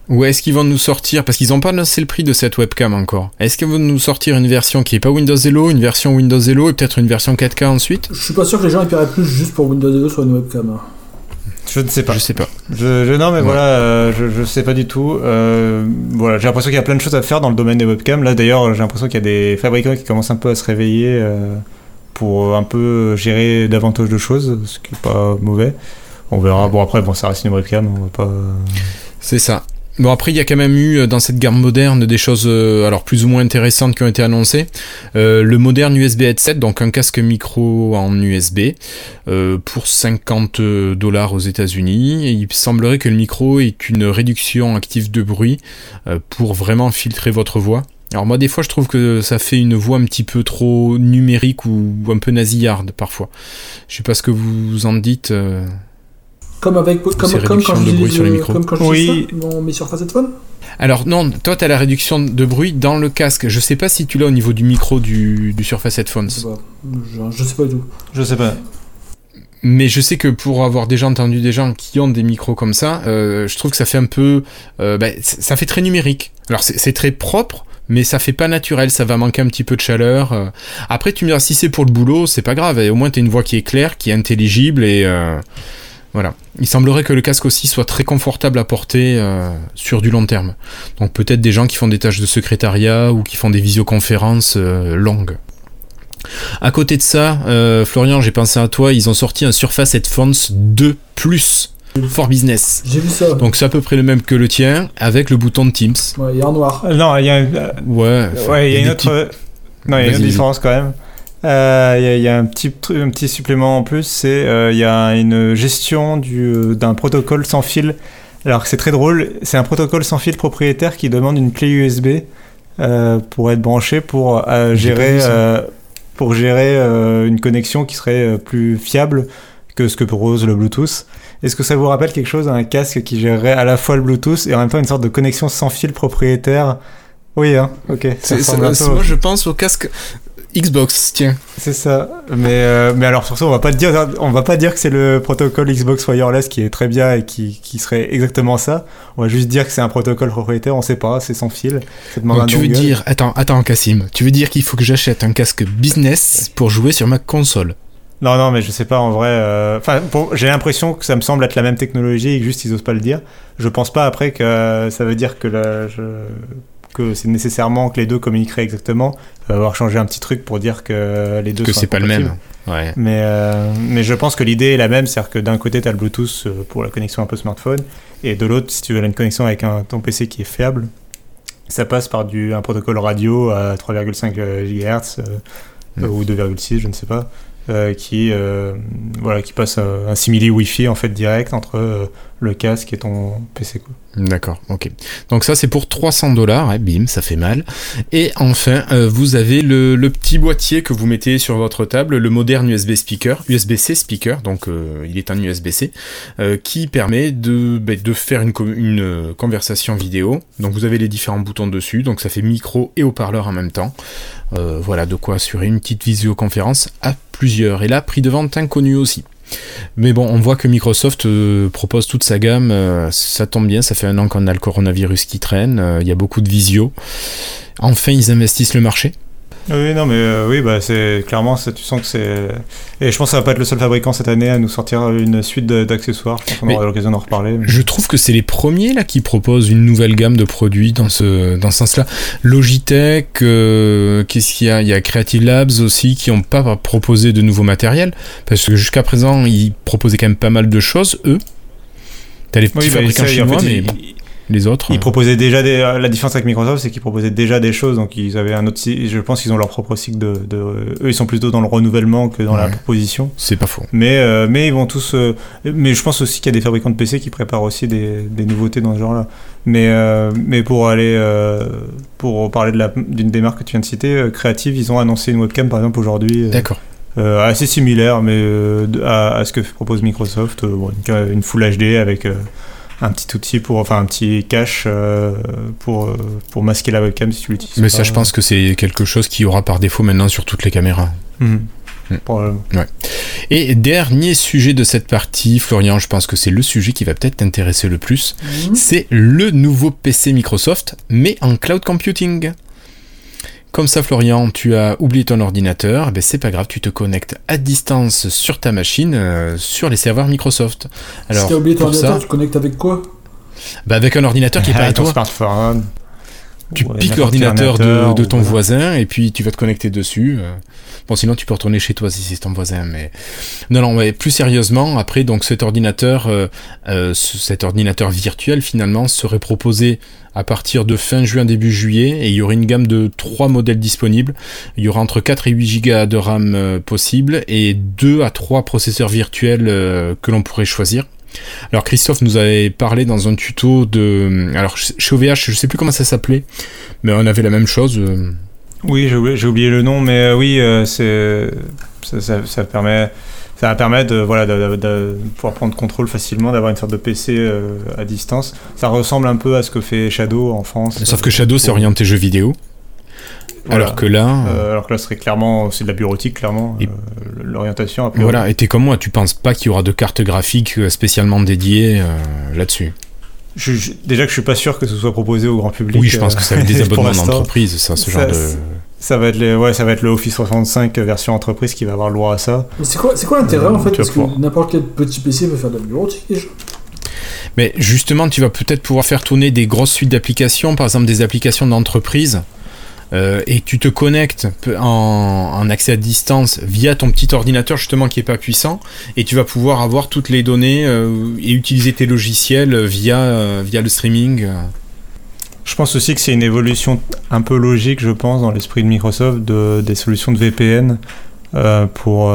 Ou est-ce qu'ils vont nous sortir, parce qu'ils n'ont pas annoncé le prix de cette webcam encore, est-ce qu'ils vont nous sortir une version qui est pas Windows Hello, une version Windows Hello et peut-être une version 4K ensuite? Je suis pas sûr que les gens y paieraient plus juste pour Windows Hello sur une webcam. hein. Je ne sais pas. Je sais pas. Je, je- non, mais Ouais. voilà, euh, je, je sais pas du tout. Euh, voilà, j'ai l'impression qu'il y a plein de choses à faire dans le domaine des webcams. Là, d'ailleurs, j'ai l'impression qu'il y a des fabricants qui commencent un peu à se réveiller euh, pour un peu gérer davantage de choses, ce qui est pas mauvais. On verra. Bon, après, bon, ça reste une webcam, on va pas. C'est ça. Bon après il y a quand même eu euh, dans cette gamme moderne des choses euh, alors plus ou moins intéressantes qui ont été annoncées. Euh, le moderne USB headset, donc un casque micro en USB pour 50 dollars aux États-Unis. Il semblerait que le micro ait une réduction active de bruit pour vraiment filtrer votre voix. Alors moi des fois je trouve que ça fait une voix un petit peu trop numérique ou un peu nasillarde parfois. Je sais pas ce que vous en dites. Comme, avec, comme, comme quand de bruit sur les micros. Comme quand Oui. j'utilise ça dans mes Surface Headphones Alors non, toi tu as la réduction de bruit dans le casque. Je sais pas si tu l'as au niveau du micro du, du Surface Headphones. Je sais pas. Je, je sais pas du tout. Je sais pas. Mais je sais que pour avoir déjà entendu des gens qui ont des micros comme ça, euh, je trouve que ça fait un peu... euh, bah, ça fait très numérique. Alors c'est très propre, mais ça fait pas naturel, ça va manquer un petit peu de chaleur. euh. Après, tu me diras, si c'est pour le boulot, c'est pas grave, et au moins t'as une voix qui est claire, qui est intelligible, et euh, voilà. Il semblerait que le casque aussi soit très confortable à porter euh, sur du long terme. Donc peut-être des gens qui font des tâches de secrétariat ou qui font des visioconférences euh, longues. À côté de ça, euh, Florian, j'ai pensé à toi, ils ont sorti un Surface Headphones 2 Plus for Business. J'ai vu ça. Donc c'est à peu près le même que le tien, avec le bouton de Teams. Ouais, il est en noir. Euh, Non, il y a, euh, Ouais, ouais, il y a une autre. petits- Non, il y a une différence quand même. Euh, Il y, a- il y a un petit, un petit supplément en plus, c'est euh, il y a une gestion du- d'un protocole sans fil. Alors c'est très drôle, c'est un protocole sans fil propriétaire qui demande une clé USB euh, pour être branché pour euh, gérer ça. euh, pour gérer euh, une connexion qui serait euh, plus fiable que ce que propose le Bluetooth. Est-ce que ça vous rappelle quelque chose, un casque qui gérerait à la fois le Bluetooth et en même temps une sorte de connexion sans fil propriétaire? Oui, hein, ok. ça C'est- au- moi je pense au casque Xbox, tiens. c'est ça. Mais, euh, mais alors surtout, on va pas dire, on va pas dire que c'est le protocole Xbox Wireless qui est très bien et qui, qui serait exactement ça. On va juste dire que c'est un protocole propriétaire. On sait pas, c'est sans fil. Donc tu veux dire, attends, attends Cassim, tu veux dire qu'il faut que j'achète un casque business pour jouer sur ma console? Non, non, mais je sais pas en vrai. euh, Enfin, j'ai l'impression que ça me semble être la même technologie et que juste ils osent pas le dire. Je pense pas après que euh, ça veut dire que la- je- que c'est nécessairement que les deux communiqueraient exactement. Il va avoir changé un petit truc pour dire que les deux Que sont c'est pas le même. Ouais. Mais, euh, mais je pense que l'idée est la même, c'est-à-dire que d'un côté, tu as le Bluetooth euh, pour la connexion un peu smartphone, et de l'autre, si tu veux une connexion avec un, ton PC qui est fiable, ça passe par du, un protocole radio à 3,5 GHz euh, Mm. ou 2,6, je ne sais pas, euh, qui, voilà, qui passe un simili Wi-Fi en fait direct entre le casque et ton PC. D'accord, ok. Donc ça c'est pour 300 dollars, bim, ça fait mal. Et enfin, euh, vous avez le, petit boîtier que vous mettez sur votre table, le moderne USB speaker, USB-C speaker, donc euh, il est un USB-C, euh, qui permet de, de faire une, co- une conversation vidéo. Donc vous avez les différents boutons dessus, donc ça fait micro et haut-parleur en même temps. Voilà de quoi assurer une petite visioconférence à plusieurs. Et là, prix de vente inconnu aussi. Mais bon, on voit que Microsoft euh, propose toute sa gamme, euh, ça tombe bien, ça fait un an qu'on a le coronavirus qui traîne, euh, il y a beaucoup de visio. Enfin, ils investissent le marché. Oui, non, mais euh, oui, bah, c'est clairement, ça, tu sens que c'est. Et je pense que ça va pas être le seul fabricant cette année à nous sortir une suite d'accessoires. Je pense qu'on aura l'occasion d'en reparler. mais- Je trouve que c'est les premiers là qui proposent une nouvelle gamme de produits dans ce, dans ce sens-là. Logitech, euh, qu'est-ce qu'il y a? Il y a Creative Labs aussi qui n'ont pas proposé de nouveau matériel parce que jusqu'à présent ils proposaient quand même pas mal de choses eux. T'as les petits Oui, bah, fabricants en chinois, fait, mais ils- les autres. Ils euh, proposaient déjà des... La différence avec Microsoft, c'est qu'ils proposaient déjà des choses. Donc, ils avaient un autre. Je pense qu'ils ont leur propre cycle de, de- Eux, ils sont plutôt dans le renouvellement que dans la proposition. C'est pas faux. Mais, euh, mais ils vont tous. euh, Mais je pense aussi qu'il y a des fabricants de PC qui préparent aussi des, des nouveautés dans ce genre-là. Mais, euh, mais pour aller. euh, Pour parler de la- d'une des marques que tu viens de citer, euh, Creative, ils ont annoncé une webcam par exemple aujourd'hui. euh, D'accord. euh, assez similaire mais euh, à, à ce que propose Microsoft. Euh, bon, une, une Full HD avec euh, un petit outil pour. Enfin, un petit cache euh, pour, euh, pour masquer la webcam si tu l'utilises. Mais pas. ça, je pense que c'est quelque chose qui aura par défaut maintenant sur toutes les caméras. Mhm. Mm. Probablement. Et dernier sujet de cette partie, Florian, je pense que c'est le sujet qui va peut-être t'intéresser le plus. C'est le nouveau PC Microsoft, mais en cloud computing. Comme ça, Florian, tu as oublié ton ordinateur, eh ben c'est pas grave, tu te connectes à distance sur ta machine, euh, sur les serveurs Microsoft. Alors, si t'as oublié ton ordinateur, ça, tu connectes avec quoi? Bah, avec un ordinateur qui est pas à ton toi. smartphone. Tu Ouais, piques l'ordinateur de, ton voilà. voisin et puis tu vas te connecter dessus. Bon, sinon tu peux retourner chez toi si c'est ton voisin, mais non, non, mais plus sérieusement, après donc cet ordinateur, euh, euh, ce- cet ordinateur virtuel finalement serait proposé à partir de fin juin début juillet et il y aurait une gamme de trois modèles disponibles. Il y aura entre 4 et 8 gigas de RAM euh, possible et 2 à 3 processeurs virtuels que l'on pourrait choisir. Alors Christophe nous avait parlé dans un tuto de... Alors chez OVH, je sais plus comment ça s'appelait, mais on avait la même chose. Oui, j'ai oublié, le nom, mais euh, oui, euh, c'est ça, ça- ça permet. Ça va permettre de, voilà, de, de- de pouvoir prendre contrôle facilement, d'avoir une sorte de PC euh, à distance. Ça ressemble un peu à ce que fait Shadow en France. Sauf que Shadow c'est orienté jeux vidéo, voilà. alors que là... Euh, alors que là, ce serait clairement, c'est de la bureautique, clairement, Et- l'orientation. Voilà, et t'es comme moi, tu penses pas qu'il y aura de cartes graphiques euh, spécialement dédiées euh, là-dessus. Je- je- déjà que je suis pas sûr que ce soit proposé au grand public. Oui, je pense euh, que ça va être des [laughs] abonnements d'entreprise, ça, ce Ça, genre de. Ça va être les, ouais, ça va être le Office 365 version entreprise qui va avoir le droit à ça. Mais c'est quoi, c'est quoi l'intérêt Euh, en fait Parce que n'importe quel petit PC peut faire de la bureautique déjà. Mais justement, tu vas peut-être pouvoir faire tourner des grosses suites d'applications, par exemple des applications d'entreprise, euh, et tu te connectes en, accès à distance via ton petit ordinateur justement qui est pas puissant, et tu vas pouvoir avoir toutes les données euh, et utiliser tes logiciels via, euh, via le streaming. Je pense aussi que c'est une évolution un peu logique, je pense, dans l'esprit de Microsoft, de, des solutions de VPN pour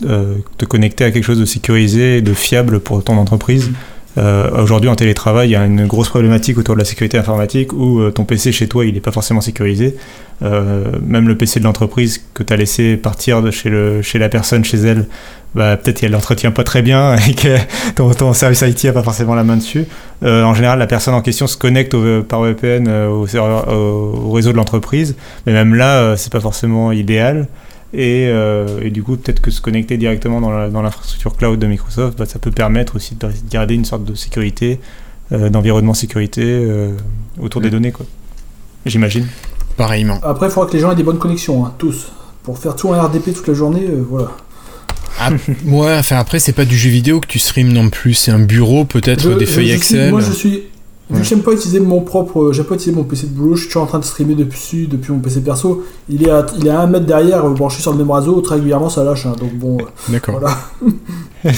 te connecter à quelque chose de sécurisé et de fiable pour ton entreprise. Euh, Aujourd'hui, en télétravail, il y a une grosse problématique autour de la sécurité informatique où euh, ton PC chez toi, il n'est pas forcément sécurisé. Euh, même le PC de l'entreprise que tu as laissé partir de chez, le, chez la personne, chez elle, bah, peut-être qu'elle l'entretient pas très bien [laughs] et que ton, service IT a pas forcément la main dessus. En général, la personne en question se connecte par VPN au, au- au réseau de l'entreprise, mais même là, c'est pas forcément idéal. Et, euh, et du coup, peut-être que se connecter directement dans la- dans l'infrastructure cloud de Microsoft, bah, ça peut permettre aussi de garder une sorte de sécurité, euh, d'environnement sécurité euh, autour des Mm. données, quoi. J'imagine. Pareillement. Après, il faudra que les gens aient des bonnes connexions, hein, tous. Pour faire tout en RDP toute la journée, euh, voilà. Ah, ouais, enfin après, c'est pas du jeu vidéo que tu streams non plus, c'est un bureau, peut-être des feuilles suis- Excel. moi, je suis. Vu Ouais. que j'aime pas utiliser mon propre, euh, j'aime pas utiliser mon PC de boulot, je suis en train de streamer dessus depuis mon PC perso. Il est à, il est à un mètre derrière, euh, branché sur le même réseau, très régulièrement ça lâche. hein, donc bon, euh, D'accord. voilà. [laughs]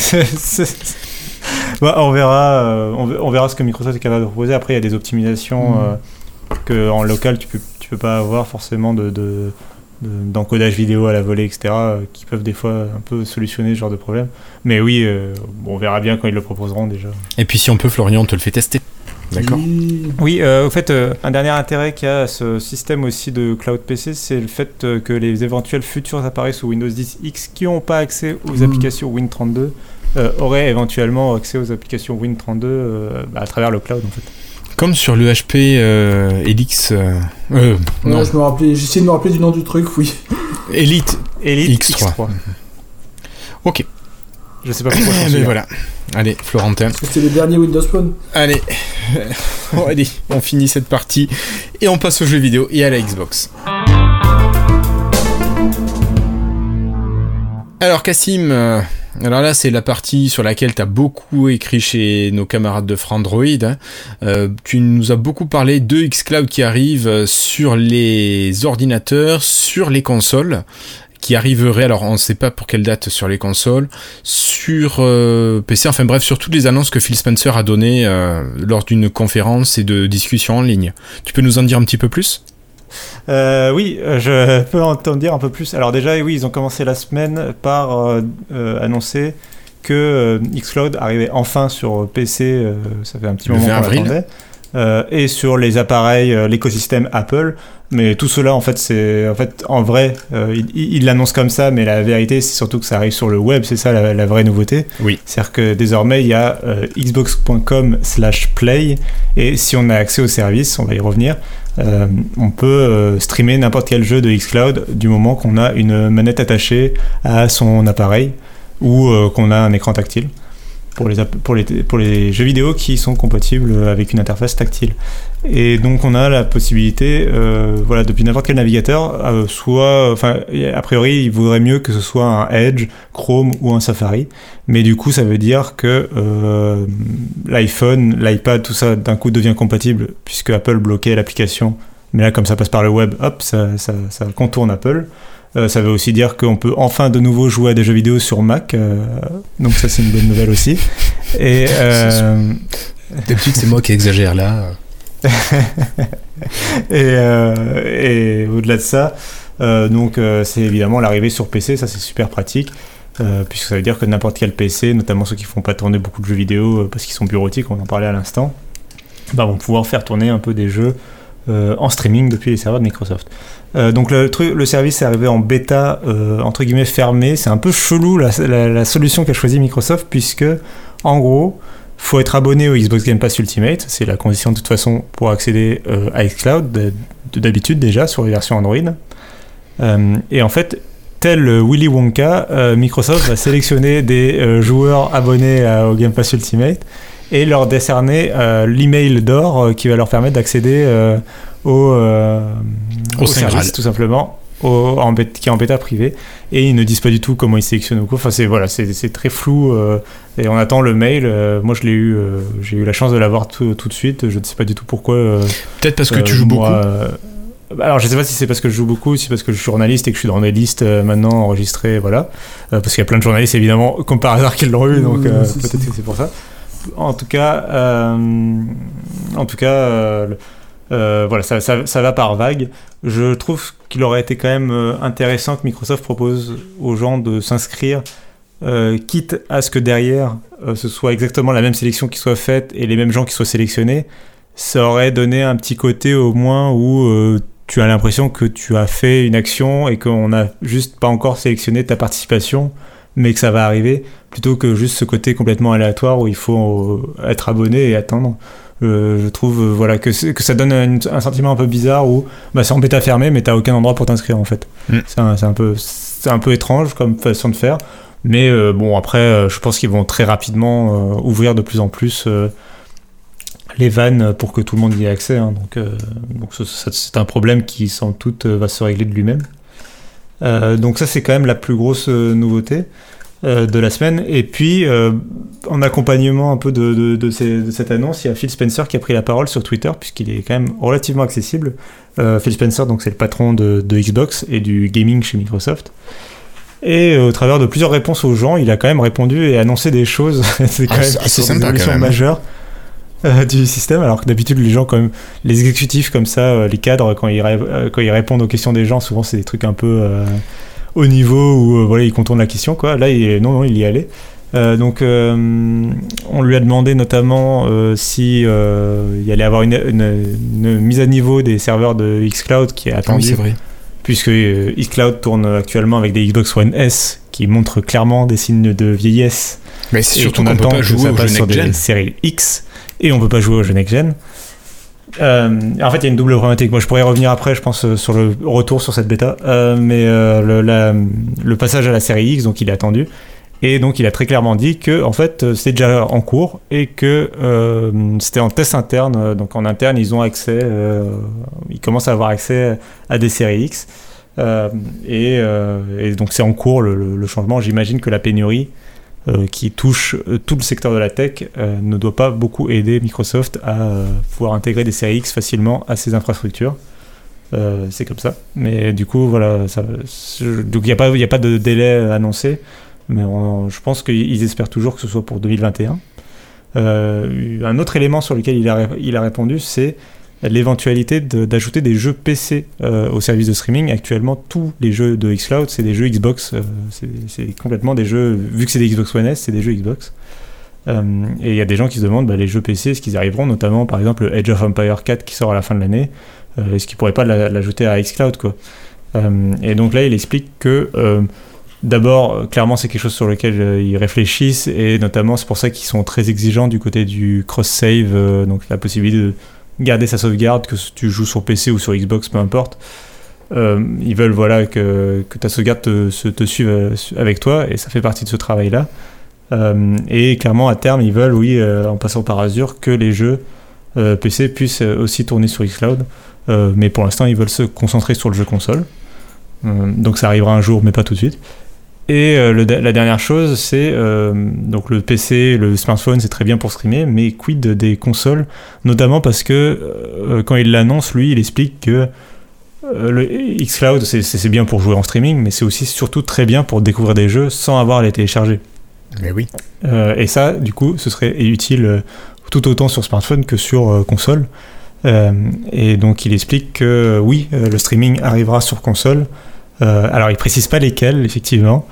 Bah, on, verra, euh, on, ve- on verra ce que Microsoft est capable de proposer. Après, il y a des optimisations Mm. euh, que en local, tu peux, tu peux pas avoir forcément de, de- de- d'encodage vidéo à la volée, etc., euh, qui peuvent des fois un peu solutionner ce genre de problème. Mais oui, euh, bon, on verra bien quand ils le proposeront déjà. Et puis si on peut, Florian, on te le fait tester. D'accord. Oui. Euh, au fait, euh, un dernier intérêt qu'il y a à ce système aussi de cloud PC, c'est le fait euh, que les éventuels futurs appareils sous Windows 10 X qui n'ont pas accès aux Mm. applications Win32 euh, auraient éventuellement accès aux applications Win32 euh, bah, à travers le cloud en fait. Comme sur le HP euh, Elix. euh, euh, Ouais, non, je me rappelais, j'essayais de me rappeler du nom du truc, oui. Elite. Elite X3. X3. Ok. Je sais pas pourquoi. ben souviens. [coughs] voilà. Allez, Florentin. Parce que c'était le dernier Windows Phone. Allez. [laughs] Bon, allez, on finit cette partie et on passe aux jeux vidéo et à la Xbox. Alors Cassim, euh, alors là c'est la partie sur laquelle tu as beaucoup écrit chez nos camarades de Frandroid. hein. Euh, tu nous as beaucoup parlé de xCloud qui arrive euh, sur les ordinateurs, sur les consoles, qui arriverait, alors on ne sait pas pour quelle date sur les consoles, sur euh, PC, enfin bref, sur toutes les annonces que Phil Spencer a données euh, lors d'une conférence et de discussions en ligne. Tu peux nous en dire un petit peu plus? Euh, oui, je [laughs] peux en dire un peu plus. Alors déjà, oui, ils ont commencé la semaine par annoncer que Xcloud arrivait enfin sur PC, ça fait un petit moment 20 qu'on l'attendait, et sur les appareils, l'écosystème Apple. Mais tout cela, en fait, c'est en fait en vrai, euh, il- l'annonce comme ça, mais la vérité, c'est surtout que ça arrive sur le web. C'est ça la, la vraie nouveauté. Oui. C'est-à-dire que désormais, il y a euh, xbox.com/play, et si on a accès au service, on va y revenir. Euh, on peut euh, streamer n'importe quel jeu de xCloud du moment qu'on a une manette attachée à son appareil ou euh, qu'on a un écran tactile pour les, pour, les, jeux vidéo qui sont compatibles avec une interface tactile. Et donc on a la possibilité, euh, depuis n'importe quel navigateur, euh, soit, enfin, a priori, il vaudrait mieux que ce soit un Edge, Chrome ou un Safari. Mais du coup, ça veut dire que euh, l'iPhone, l'iPad, tout ça, d'un coup devient compatible puisque Apple bloquait l'application. Mais là, comme ça passe par le web, hop, ça, ça contourne Apple. Euh, ça veut aussi dire qu'on peut enfin de nouveau jouer à des jeux vidéo sur Mac. euh, donc ça, c'est une bonne nouvelle aussi. Et [laughs] euh, que c'est moi qui exagère là. [laughs] et, euh, et au-delà de ça, donc c'est évidemment l'arrivée sur PC, ça c'est super pratique. puisque ça veut dire que n'importe quel PC, notamment ceux qui font pas tourner beaucoup de jeux vidéo parce qu'ils sont bureautiques, on en parlait à l'instant, bah, vont pouvoir faire tourner un peu des jeux euh, en streaming depuis les serveurs de Microsoft. Euh, donc le, truc, le service est arrivé en bêta euh, entre guillemets fermé. C'est un peu chelou la, solution qu'a choisi Microsoft puisque en gros faut être abonné au Xbox Game Pass Ultimate. C'est la condition de toute façon pour accéder à xCloud de- de- d'habitude déjà sur les versions Android. Et en fait tel Willy Wonka, Microsoft va [laughs] sélectionner des joueurs abonnés au Game Pass Ultimate et leur décerner l'email d'or qui va leur permettre d'accéder au, Au service, tout simplement, au, en bêta- qui est en bêta privé et ils ne disent pas du tout comment ils sélectionnent ou quoi. Enfin, c'est voilà, c'est c'est très flou euh, et on attend le mail. Euh, moi, je l'ai eu, euh, j'ai eu la chance de l'avoir tout, tout de suite. Je ne sais pas du tout pourquoi. euh, Peut-être parce que euh, tu joues moi, beaucoup. euh, alors, je sais pas si c'est parce que je joue beaucoup, si c'est parce que je suis journaliste et que je suis dans des listes euh, maintenant enregistrées, voilà. Euh, parce qu'il y a plein de journalistes évidemment, comme par hasard, qui l'ont eu, donc euh, peut-être que c'est pour ça. En tout cas, euh, en tout cas, euh, euh, voilà, ça, ça- va par vague. Je trouve qu'il aurait été quand même intéressant que Microsoft propose aux gens de s'inscrire, quitte à ce que derrière ce soit exactement la même sélection qui soit faite et les mêmes gens qui soient sélectionnés. Ça aurait donné un petit côté au moins où tu as l'impression que tu as fait une action et qu'on n'a juste pas encore sélectionné ta participation, mais que ça va arriver, plutôt que juste ce côté complètement aléatoire où il faut euh, être abonné et attendre. Euh, je trouve euh, voilà que, ça donne un, un sentiment un peu bizarre où bah, c'est en bêta fermée mais t'as aucun endroit pour t'inscrire en fait. Mm. C'est un, peu c'est un peu étrange comme façon de faire, mais euh, bon après je pense qu'ils vont très rapidement ouvrir de plus en plus les vannes pour que tout le monde y ait accès. hein. donc c'est un problème qui sans doute va se régler de lui-même. Euh, donc ça c'est quand même la plus grosse euh, nouveauté euh, de la semaine. Et puis euh, en accompagnement un peu de, de, de ces- de cette annonce, il y a Phil Spencer qui a pris la parole sur Twitter puisqu'il est quand même relativement accessible. Euh, Phil Spencer donc c'est le patron de, de Xbox et du gaming chez Microsoft. Et euh, au travers de plusieurs réponses aux gens, il a quand même répondu et annoncé des choses. [laughs] c'est quand Ah, même assez sympa, quand même. majeures euh, du système. Alors que d'habitude, les gens, même, les exécutifs comme ça, euh, les cadres, quand ils, ré- euh, quand ils répondent aux questions des gens, souvent c'est des trucs un peu au niveau où voilà, ils contournent la question. Quoi. Là, il, non, non, il y allait. Donc, on lui a demandé notamment si il y allait avoir une, une- une mise à niveau des serveurs de xCloud qui est Ah oui, attendue c'est vrai. Puisque euh, xCloud tourne actuellement avec des Xbox One S qui montrent clairement des signes de vieillesse. Mais c'est surtout qu'on qu'on peut pas jouer ça au passe jeu sur des séries X et on peut pas jouer au jeu next gen. Euh, en fait, il y a une double problématique. Moi, je pourrais revenir après, je pense, euh, sur le retour sur cette bêta, Euh, mais le, la- le passage à la série X, donc il est attendu. Et donc, il a très clairement dit que, en fait, euh, c'était déjà en cours et que euh, c'était en test interne. Euh, Donc, en interne, ils ont accès, ils commencent à avoir accès à des séries X. Et, donc, c'est en cours le, changement. J'imagine que la pénurie qui touche tout le secteur de la tech ne doit pas beaucoup aider Microsoft à pouvoir intégrer des séries X facilement à ses infrastructures. C'est comme ça. Mais du coup, voilà, donc il n'y a pas de délai annoncé, mais je pense qu'ils espèrent toujours que ce soit pour 2021. Euh, un autre élément sur lequel il a, répondu, c'est l'éventualité d'ajouter des jeux PC euh, au service de streaming. Actuellement, tous les jeux de xCloud, c'est des jeux Xbox. euh, c'est- complètement des jeux, vu que c'est des Xbox One S, c'est des jeux Xbox. Et il y a des gens qui se demandent bah, les jeux PC, est-ce qu'ils arriveront, notamment par exemple le Age of Empire 4 qui sort à la fin de l'année, est-ce qu'ils pourraient pas la- l'ajouter à xCloud quoi Et donc là, il explique que d'abord, euh, clairement, c'est quelque chose sur lequel euh, ils réfléchissent et notamment c'est pour ça qu'ils sont très exigeants du côté du cross-save, euh, donc la possibilité de garder sa sauvegarde, que tu joues sur PC ou sur Xbox, peu importe. Ils veulent voilà que, ta sauvegarde te, se- te suive avec toi et ça fait partie de ce travail-là. Et clairement, à terme, ils veulent, oui, en passant par Azure, que les jeux PC puissent aussi tourner sur xCloud. Mais pour l'instant, ils veulent se concentrer sur le jeu console. Donc ça arrivera un jour, mais pas tout de suite. Et euh, le- la dernière chose, c'est euh, donc le PC, le smartphone, c'est très bien pour streamer, mais quid des consoles, notamment parce que euh, quand il l'annonce, lui, il explique que le xCloud, c'est- bien pour jouer en streaming, mais c'est aussi surtout très bien pour découvrir des jeux sans avoir à les télécharger. Mais oui. Et ça, du coup, ce serait utile tout autant sur smartphone que sur console. Et donc, il explique que oui, le streaming arrivera sur console. Euh, alors, il précise pas lesquels, effectivement.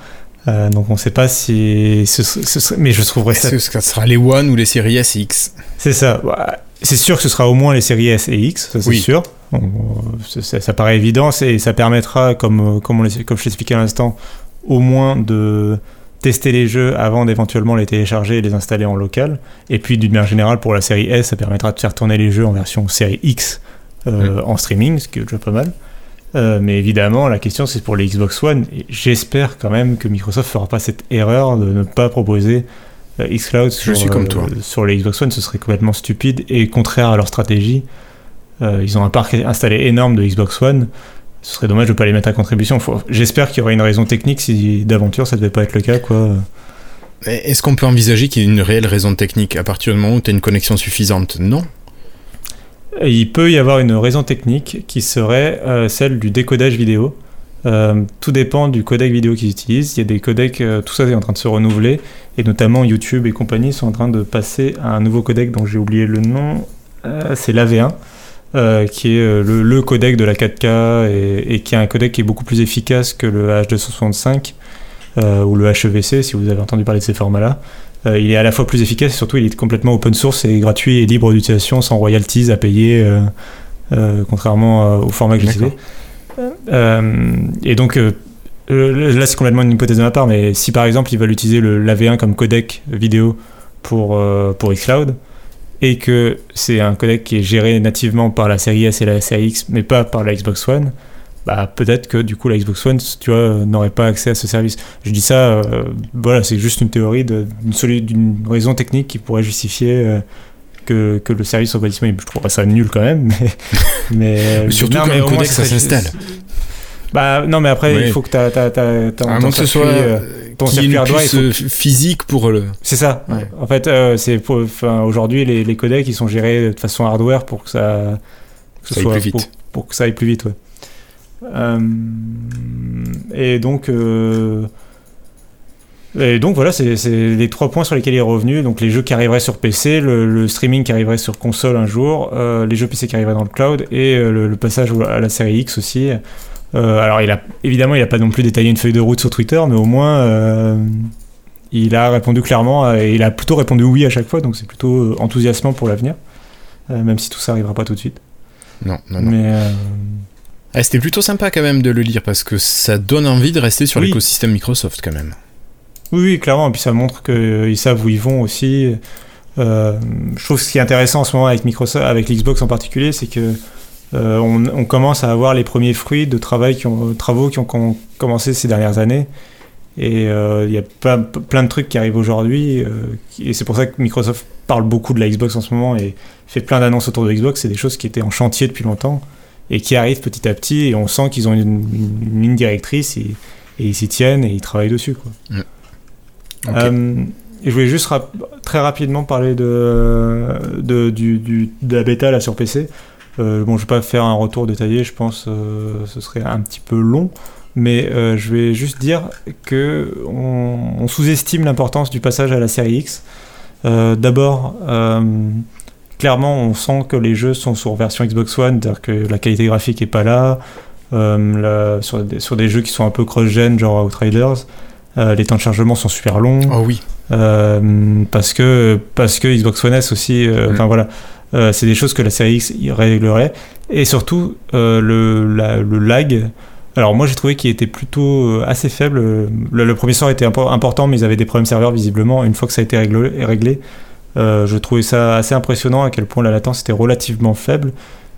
Euh, donc, on sait pas si. Ce, ce- ce mais je trouverais ça. Est-ce que ça sera les One ou les séries S et X C'est ça. Bah, C'est sûr que ce sera au moins les séries S et X, ça c'est Oui. sûr. Ça, paraît évident et ça permettra, comme, comme, on les- comme je l'expliquais à l'instant, au moins de tester les jeux avant d'éventuellement les télécharger et les installer en local. Et puis d'une manière générale, pour la série S, ça permettra de faire tourner les jeux en version série X euh, en streaming, ce qui est déjà pas mal. Euh, mais évidemment, la question c'est pour les Xbox One. J'espère quand même que Microsoft fera pas cette erreur de ne pas proposer xCloud sur, suis comme toi. sur les Xbox One, ce serait complètement stupide et contraire à leur stratégie. ils ont un parc installé énorme de Xbox One. Ce serait dommage de ne pas les mettre à contribution. J'espère qu'il y aurait une raison technique si d'aventure ça devait pas être le cas. quoi. Est-ce qu'on peut envisager qu'il y ait une réelle raison technique à partir du moment où tu as une connexion suffisante? Non. Il peut y avoir une raison technique qui serait celle du décodage vidéo. Euh, tout dépend du codec vidéo qu'ils utilisent. Il y a des codecs, euh, tout ça est en train de se renouveler, et notamment YouTube et compagnie sont en train de passer à un nouveau codec dont j'ai oublié le nom. Euh, c'est l'AV1, qui est le, codec de la 4K et, qui est un codec qui est beaucoup plus efficace que le H265 ou le HEVC, si vous avez entendu parler de ces formats-là. Il est à la fois plus efficace et surtout il est complètement open source et gratuit et libre d'utilisation sans royalties à payer, contrairement au format que j'utilisais. Euh, et donc, euh, euh, là, c'est complètement une hypothèse de ma part, mais si par exemple ils veulent utiliser le l'AV1 comme codec vidéo pour, pour xCloud, et que c'est un codec qui est géré nativement par la série S et la série X, mais pas par la Xbox One, bah peut-être que du coup la Xbox One, tu vois, n'aurait pas accès à ce service. Je dis ça, voilà, c'est juste une théorie d'une raison technique qui pourrait justifier que, que, le service soit pas disponible. Je trouverais ça nul quand même, [laughs] mais. mais [laughs] Surtout non, quand mais codec ça s'installe. Bah non, mais après, il faut que tu as, que ce soit euh, ton circuit hardware faut... physique pour le. C'est ça. En fait, euh, c'est aujourd'hui les, les, codecs ils sont gérés de façon hardware pour que ça, que ça soit, aille plus vite. Pour, que ça aille plus vite, ouais. Euh, et donc. Euh, et donc voilà, c'est les trois points sur lesquels il est revenu. Donc les jeux qui arriveraient sur PC, le, streaming qui arriverait sur console un jour, euh, les jeux PC qui arriveraient dans le cloud et euh, le, passage à la série X aussi. Euh, alors il a évidemment il n'a pas non plus détaillé une feuille de route sur Twitter, mais au moins il a répondu clairement et il a plutôt répondu oui à chaque fois, donc c'est plutôt enthousiasmant pour l'avenir, même si tout ça arrivera pas tout de suite. Non, non, non. Mais ah, c'était plutôt sympa quand même de le lire parce que ça donne envie de rester sur l'écosystème Microsoft quand même. Oui, oui, clairement. Et puis ça montre qu'ils savent où ils vont aussi. Euh, je trouve ce qui est intéressant en ce moment avec Microsoft, avec l'Xbox en particulier, c'est que euh, on, commence à avoir les premiers fruits de travail qui ont, travaux qui ont, commencé ces dernières années. Et euh, il y a plein, plein, de trucs qui arrivent aujourd'hui. et c'est pour ça que Microsoft parle beaucoup de la Xbox en ce moment et fait plein d'annonces autour de Xbox. C'est des choses qui étaient en chantier depuis longtemps et qui arrivent petit à petit. Et on sent qu'ils ont une, ligne directrice et, ils s'y tiennent et ils travaillent dessus. Quoi. Euh, et je voulais juste très rapidement parler de, de, du, de la bêta là, sur PC. Euh, bon, je vais pas faire un retour détaillé, je pense euh, ce serait un petit peu long, mais je vais juste dire que on, sous-estime l'importance du passage à la série X. D'abord, clairement, on sent que les jeux sont sur version Xbox One, c'est-à-dire que la qualité graphique est pas là. sur, des, sur, des, jeux qui sont un peu cross-gen, genre Outriders, euh, les temps de chargement sont super longs. Oh oui. Euh, parce que parce que Xbox One S aussi. Euh, mm. Enfin voilà. c'est des choses que la série X réglerait. Et surtout, le, le lag. Alors moi j'ai trouvé qu'il était plutôt assez faible. Le, premier soir était important, mais ils avaient des problèmes serveurs visiblement. Une fois que ça a été réglé, réglé je trouvais ça assez impressionnant à quel point la latence était relativement faible.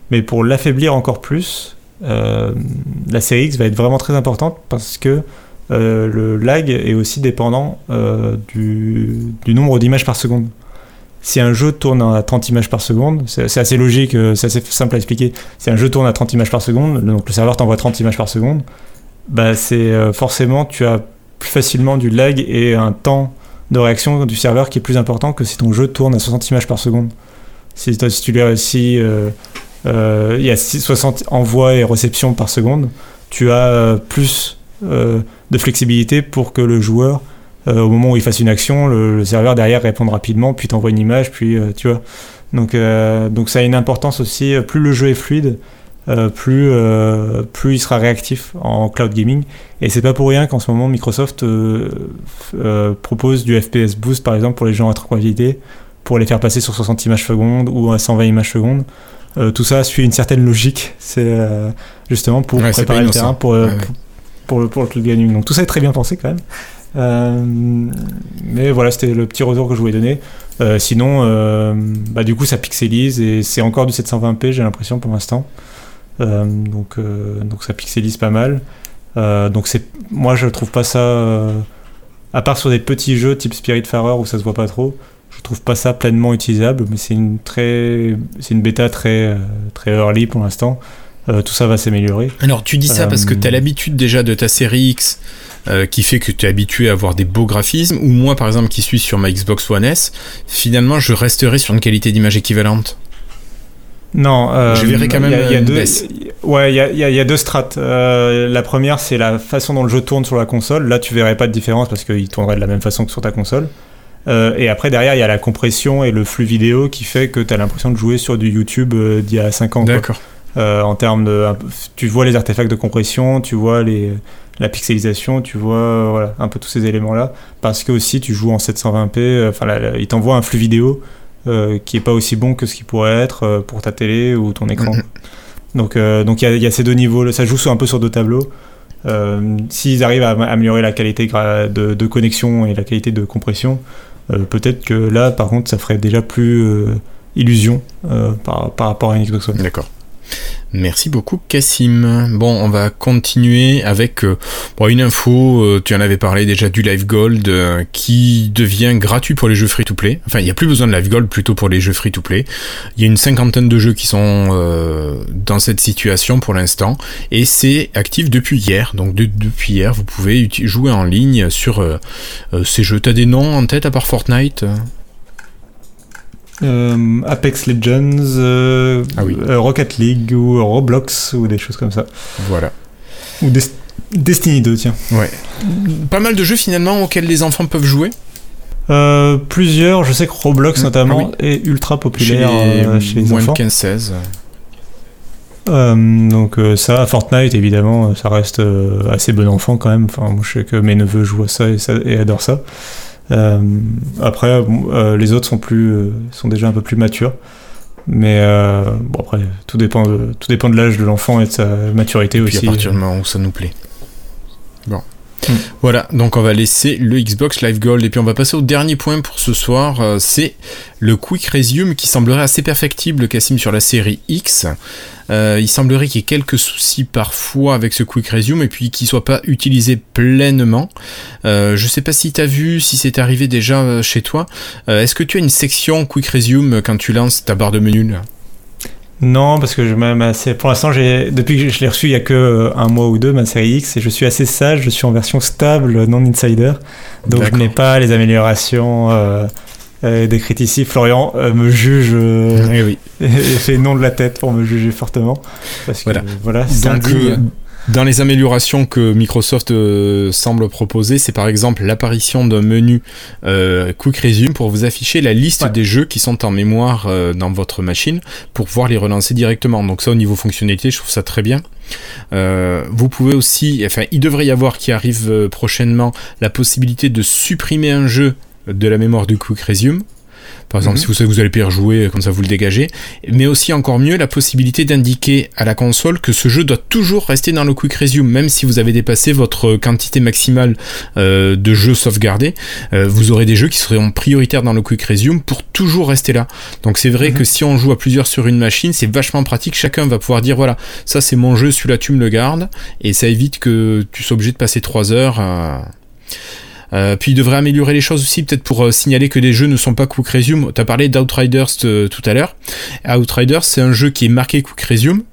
Mais pour l'affaiblir encore plus, la série X va être vraiment très importante parce que euh, le lag est aussi dépendant euh, du, nombre d'images par seconde. Si un jeu tourne à 30 images par seconde, c'est assez logique, euh, c'est assez simple à expliquer. Si un jeu tourne à 30 images par seconde, donc le serveur t'envoie 30 images par seconde, bah c'est forcément tu as plus facilement du lag et un temps de réaction du serveur qui est plus important que si ton jeu tourne à 60 images par seconde. Si, tu si il y a 60 envois et réceptions par seconde, tu as plus euh, de flexibilité pour que le joueur, euh, au moment où il fasse une action, le, serveur derrière réponde rapidement, puis t'envoie une image, puis euh, tu vois. Donc, donc ça a une importance aussi. Plus le jeu est fluide, plus, plus il sera réactif en cloud gaming. Et c'est pas pour rien qu'en ce moment Microsoft propose du FPS boost par exemple pour les gens à 3 qualité, pour les faire passer sur 60 images secondes ou à 120 images secondes. tout ça suit une certaine logique. C'est justement pour préparer le terrain, pour, pour le, pour le cloud gaming. Donc tout ça est très bien pensé quand même. Euh, mais voilà, c'était le petit retour que je voulais donner. Euh, sinon, euh, bah, du coup, ça pixelise et c'est encore du 720p, j'ai l'impression pour l'instant. Donc, donc ça pixelise pas mal. donc c'est, moi, je trouve pas ça à part sur des petits jeux type Spiritfarer où ça se voit pas trop, je trouve pas ça pleinement utilisable, mais c'est une très, c'est une bêta très, très early pour l'instant. tout ça va s'améliorer. Alors tu dis ça parce que tu as l'habitude déjà de ta série X qui fait que tu es habitué à avoir des beaux graphismes, ou moi par exemple qui suis sur ma Xbox One S, finalement je resterai sur une qualité d'image équivalente non, euh, je verrai quand même y a, deux, Ouais, il y a, y a, deux strates. Euh, la première, c'est la façon dont le jeu tourne sur la console. Là, tu verrais pas de différence parce qu'il tournerait de la même façon que sur ta console. Euh, et après, derrière, il y a la compression et le flux vidéo qui fait que tu as l'impression de jouer sur du YouTube d'il y a 5 ans. D'accord. en termes de. Tu vois les artefacts de compression, tu vois les, la pixelisation, tu vois voilà, un peu tous ces éléments-là. Parce que aussi, tu joues en 720p. Enfin, il t'envoie un flux vidéo euh, qui est pas aussi bon que ce qui pourrait être euh, pour ta télé ou ton écran. Donc euh, donc il y, a ces deux niveaux, ça joue un peu sur deux tableaux. S'ils arrivent à améliorer la qualité de, de, connexion et la qualité de compression, peut-être que là, par contre, ça ferait déjà plus illusion par, par rapport à une Xbox One. D'accord. Merci beaucoup Cassim. Bon, on va continuer avec euh, une info, euh, tu en avais parlé déjà du Live Gold euh, qui devient gratuit pour les jeux free-to-play. Enfin, il n'y a plus besoin de Live Gold plutôt pour les jeux free-to-play. Il y a une cinquantaine de jeux qui sont dans cette situation pour l'instant et c'est actif depuis hier. Donc depuis hier, vous pouvez jouer en ligne sur ces jeux. T'as des noms en tête à part Fortnite? Euh, Apex Legends, euh, ah euh, Rocket League ou Roblox ou des choses comme ça. Voilà. Ou Destiny 2, tiens. Ouais. Pas mal de jeux finalement auxquels les enfants peuvent jouer. plusieurs, je sais que Roblox mm. notamment ah est ultra populaire chez les, moins enfants. de 15-16. donc ça, Fortnite évidemment, ça reste assez bon enfant quand même. Enfin, moi je sais que mes neveux jouent à ça et, ça, et adorent ça. Euh, après, euh, les autres sont, plus, euh, sont déjà un peu plus matures. Mais bon, après, tout dépend de, tout dépend de l'âge de l'enfant et de sa maturité et aussi. Puis à partir du moment où ça nous plaît. Bon. Hmm. Voilà, donc on va laisser le Xbox Live Gold et puis on va passer au dernier point pour ce soir, c'est le Quick Resume qui semblerait assez perfectible, Cassim, sur la série X. Euh, il semblerait qu'il y ait quelques soucis parfois avec ce Quick Resume et puis qu'il soit pas utilisé pleinement. Euh, je sais pas si tu as vu, si c'est arrivé déjà euh, chez toi. Euh, est-ce que tu as une section Quick Resume quand tu lances ta barre de menu là? Non, parce que je, pour l'instant, depuis que je l'ai reçu il y a que un mois ou deux, ma série X, et je suis assez sage, je suis en version stable, non insider, donc je n'ai pas les améliorations euh, décrite ici, Florian euh, me juge euh, eh oui. [laughs] et, fait non de la tête pour me juger fortement. Parce que, voilà. voilà dans les améliorations que Microsoft semble proposer, c'est par exemple l'apparition d'un menu Quick Resume pour vous afficher la liste des jeux qui sont en mémoire dans votre machine pour pouvoir les relancer directement. Donc ça au niveau fonctionnalité, je trouve ça très bien. vous pouvez aussi, enfin il devrait y avoir qui arrive prochainement la possibilité de supprimer un jeu de la mémoire du Quick Resume. Par exemple, mhm. si vous savez que vous allez plus jouer, comme ça vous le dégagez. Mais aussi, encore mieux, la possibilité d'indiquer à la console que ce jeu doit toujours rester dans le Quick Resume, même si vous avez dépassé votre quantité maximale euh, de jeux sauvegardés. Euh, vous aurez des jeux qui seront prioritaires dans le Quick Resume pour toujours rester là. Donc c'est vrai mhm. que si on joue à plusieurs sur une machine, c'est vachement pratique. Chacun va pouvoir dire voilà, ça c'est mon jeu, celui-là tu me le gardes. Et ça évite que tu sois obligé de passer 3 heures. à euh, puis il devrait améliorer les choses aussi, peut-être pour euh, signaler que les jeux ne sont pas Quick Resume. Tu as parlé d'Outriders euh, tout à l'heure. Outriders, c'est un jeu qui est marqué Quick Resume.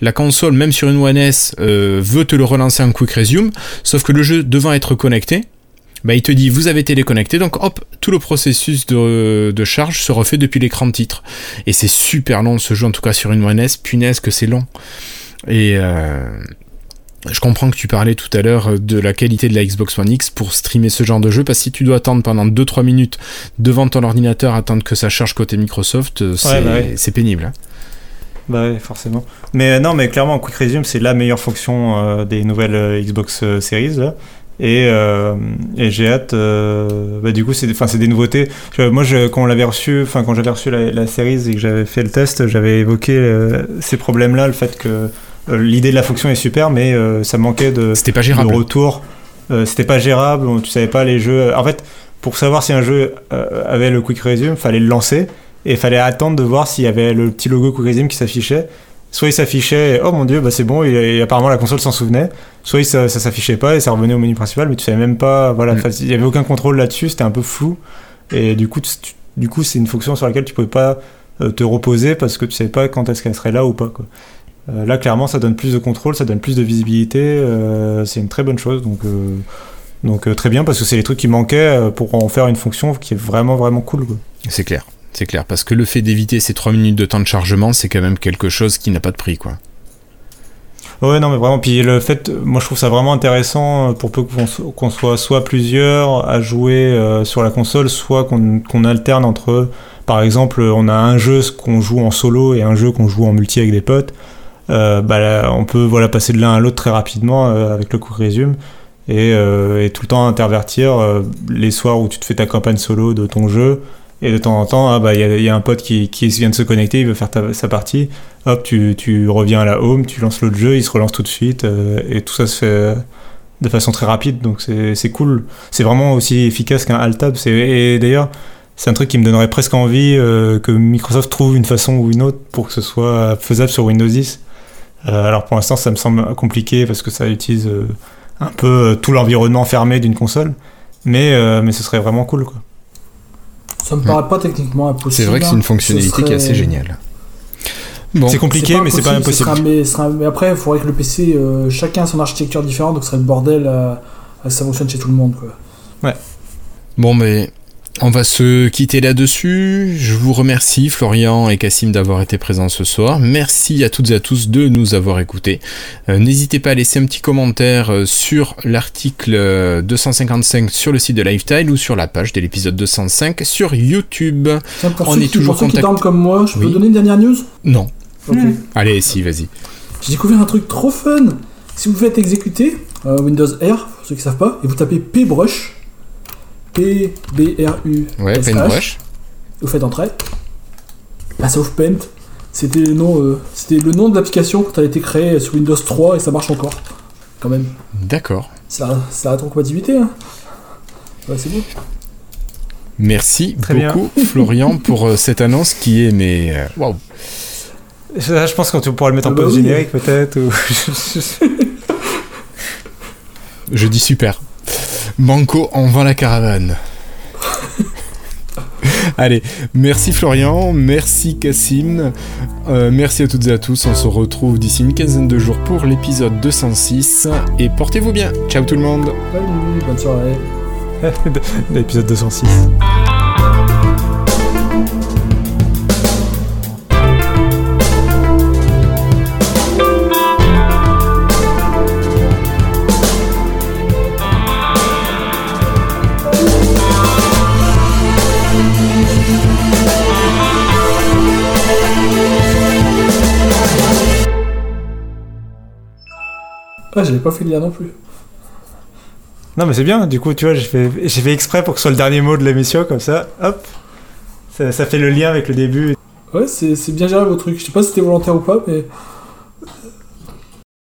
La console, même sur une One S, veut te le relancer en Quick Resume, sauf que le jeu devant être connecté, bah, il te dit vous avez téléconnecté, donc hop, tout le processus de, de charge se refait depuis l'écran de titre. Et c'est super long ce jeu, en tout cas sur une One S, punaise que c'est long. Et, je comprends que tu parlais tout à l'heure de la qualité de la Xbox One X pour streamer ce genre de jeu, parce que si tu dois attendre pendant 2-3 minutes devant ton ordinateur, attendre que ça charge côté Microsoft, euh, bah c'est pénible. Hein. Bah oui, forcément. Mais euh, non, mais clairement, Quick Resume, c'est la meilleure fonction euh, des nouvelles Xbox Series. Et, et j'ai hâte. bah, du coup, c'est des, des nouveautés. moi, je, quand on l'avait reçu, enfin quand j'avais reçu la, la Series et que j'avais fait le test, j'avais évoqué ces problèmes-là, le fait que euh, l'idée de la fonction est super, mais euh, ça manquait de, C'était pas gérable. retour. Euh, c'était pas gérable, tu savais pas les jeux. En fait, pour savoir si un jeu avait le Quick Resume, fallait le lancer et fallait attendre de voir s'il y avait le petit logo Quick Resume qui s'affichait. soit il s'affichait, oh mon dieu, bah c'est bon, et, apparemment la console s'en souvenait, soit ça, ça s'affichait pas et ça revenait au menu principal, mais tu savais même pas, voilà, Mm. il y avait aucun contrôle là-dessus, c'était un peu flou, et du coup, tu- du coup, c'est une fonction sur laquelle tu pouvais pas euh, te reposer parce que tu savais pas quand est-ce qu'elle serait là ou pas, quoi. Euh, là, clairement, ça donne plus de contrôle, ça donne plus de visibilité, euh, c'est une très bonne chose, donc, euh, donc très bien parce que c'est les trucs qui manquaient pour en faire une fonction qui est vraiment vraiment cool. C'est clair. C'est clair, parce que le fait d'éviter ces 3 minutes de temps de chargement, c'est quand même quelque chose qui n'a pas de prix, quoi. Ouais, non, mais vraiment. Puis le fait, moi je trouve ça vraiment intéressant pour peu qu'on so- qu'on soit soit plusieurs à jouer sur la console, soit qu'on qu'on alterne entre, par exemple, on a un jeu qu'on joue en solo et un jeu qu'on joue en multi avec des potes. Euh, bah, on peut voilà passer de l'un à l'autre très rapidement euh, avec le quick resume et, euh, et tout le temps intervertir les soirs où tu te fais ta campagne solo de ton jeu et de temps en temps ah, bah il y, a- un pote qui, vient de se connecter il veut faire sa partie hop, tu, reviens à la home, tu lances l'autre jeu, il se relance tout de suite, et tout ça se fait de façon très rapide, donc c'est cool. C'est vraiment aussi efficace qu'un alt tab. Et d'ailleurs, c'est un truc qui me donnerait presque envie que Microsoft trouve une façon ou une autre pour que ce soit faisable sur Windows 10. Euh, alors pour l'instant, ça me semble compliqué parce que ça utilise euh, un peu euh, tout l'environnement fermé d'une console, mais, euh, mais ce serait vraiment cool. Quoi. Ça me paraît pas techniquement impossible. C'est vrai que c'est une hein. fonctionnalité qui est assez géniale. Bon, c'est compliqué, mais c'est pas impossible, ce mais, ce sera- mais après, il faudrait que le PC, euh, chacun a son architecture différente, donc ce serait le bordel à, à que ça fonctionne chez tout le monde. Quoi. Bon, mais on va se quitter là-dessus. Je vous remercie, Florian et Cassim, d'avoir été présents ce soir. Merci à toutes et à tous de nous avoir écoutés. Euh, N'hésitez pas à laisser un petit commentaire euh, sur l'article euh, 255 sur le site de Lifetile ou sur la page de l'épisode 205 sur YouTube. Tiens, On ceux est qui, toujours pour ceux qui comme moi, je peux Oui. donner une dernière news? Non. Ok. Allez, si, vas-y. J'ai découvert un truc trop fun. Si vous faites exécuter euh, Windows R, pour ceux qui savent pas, et vous tapez pbrush, P-B-R-U, Ouais, Paintbrush. vous faites entrer. Bah, ça ouvre Paint. C'était le nom, euh, c'était le nom de l'application quand elle a été créée sur Windows 3 et ça marche encore. Quand même. D'accord. Ça, ça a ton compatibilité. Hein. Ouais, c'est beau. Merci Très bien. beaucoup, [laughs] Florian, pour euh, cette annonce qui est, mais. euh, Waouh! Ça, je pense qu'on pourra le mettre en Ah bah pause oui. générique peut-être. Ou... [laughs] Je dis super. Banco, on vend la caravane. [laughs] Allez, merci Florian, merci Cassim, euh, merci à toutes et à tous. On se retrouve d'ici une quinzaine de jours pour l'épisode 206 et portez-vous bien. Ciao tout le monde. Salut, bonne soirée. [laughs] L'épisode 206. Ah, j'avais pas fait le lien non plus. Non, mais c'est bien, du coup, tu vois, j'ai fait, j'ai fait exprès pour que ce soit le dernier mot de l'émission, comme ça, hop. Ça, ça fait le lien avec le début. Ouais, c'est c'est bien géré vos trucs. Je sais pas si c'était volontaire ou pas, mais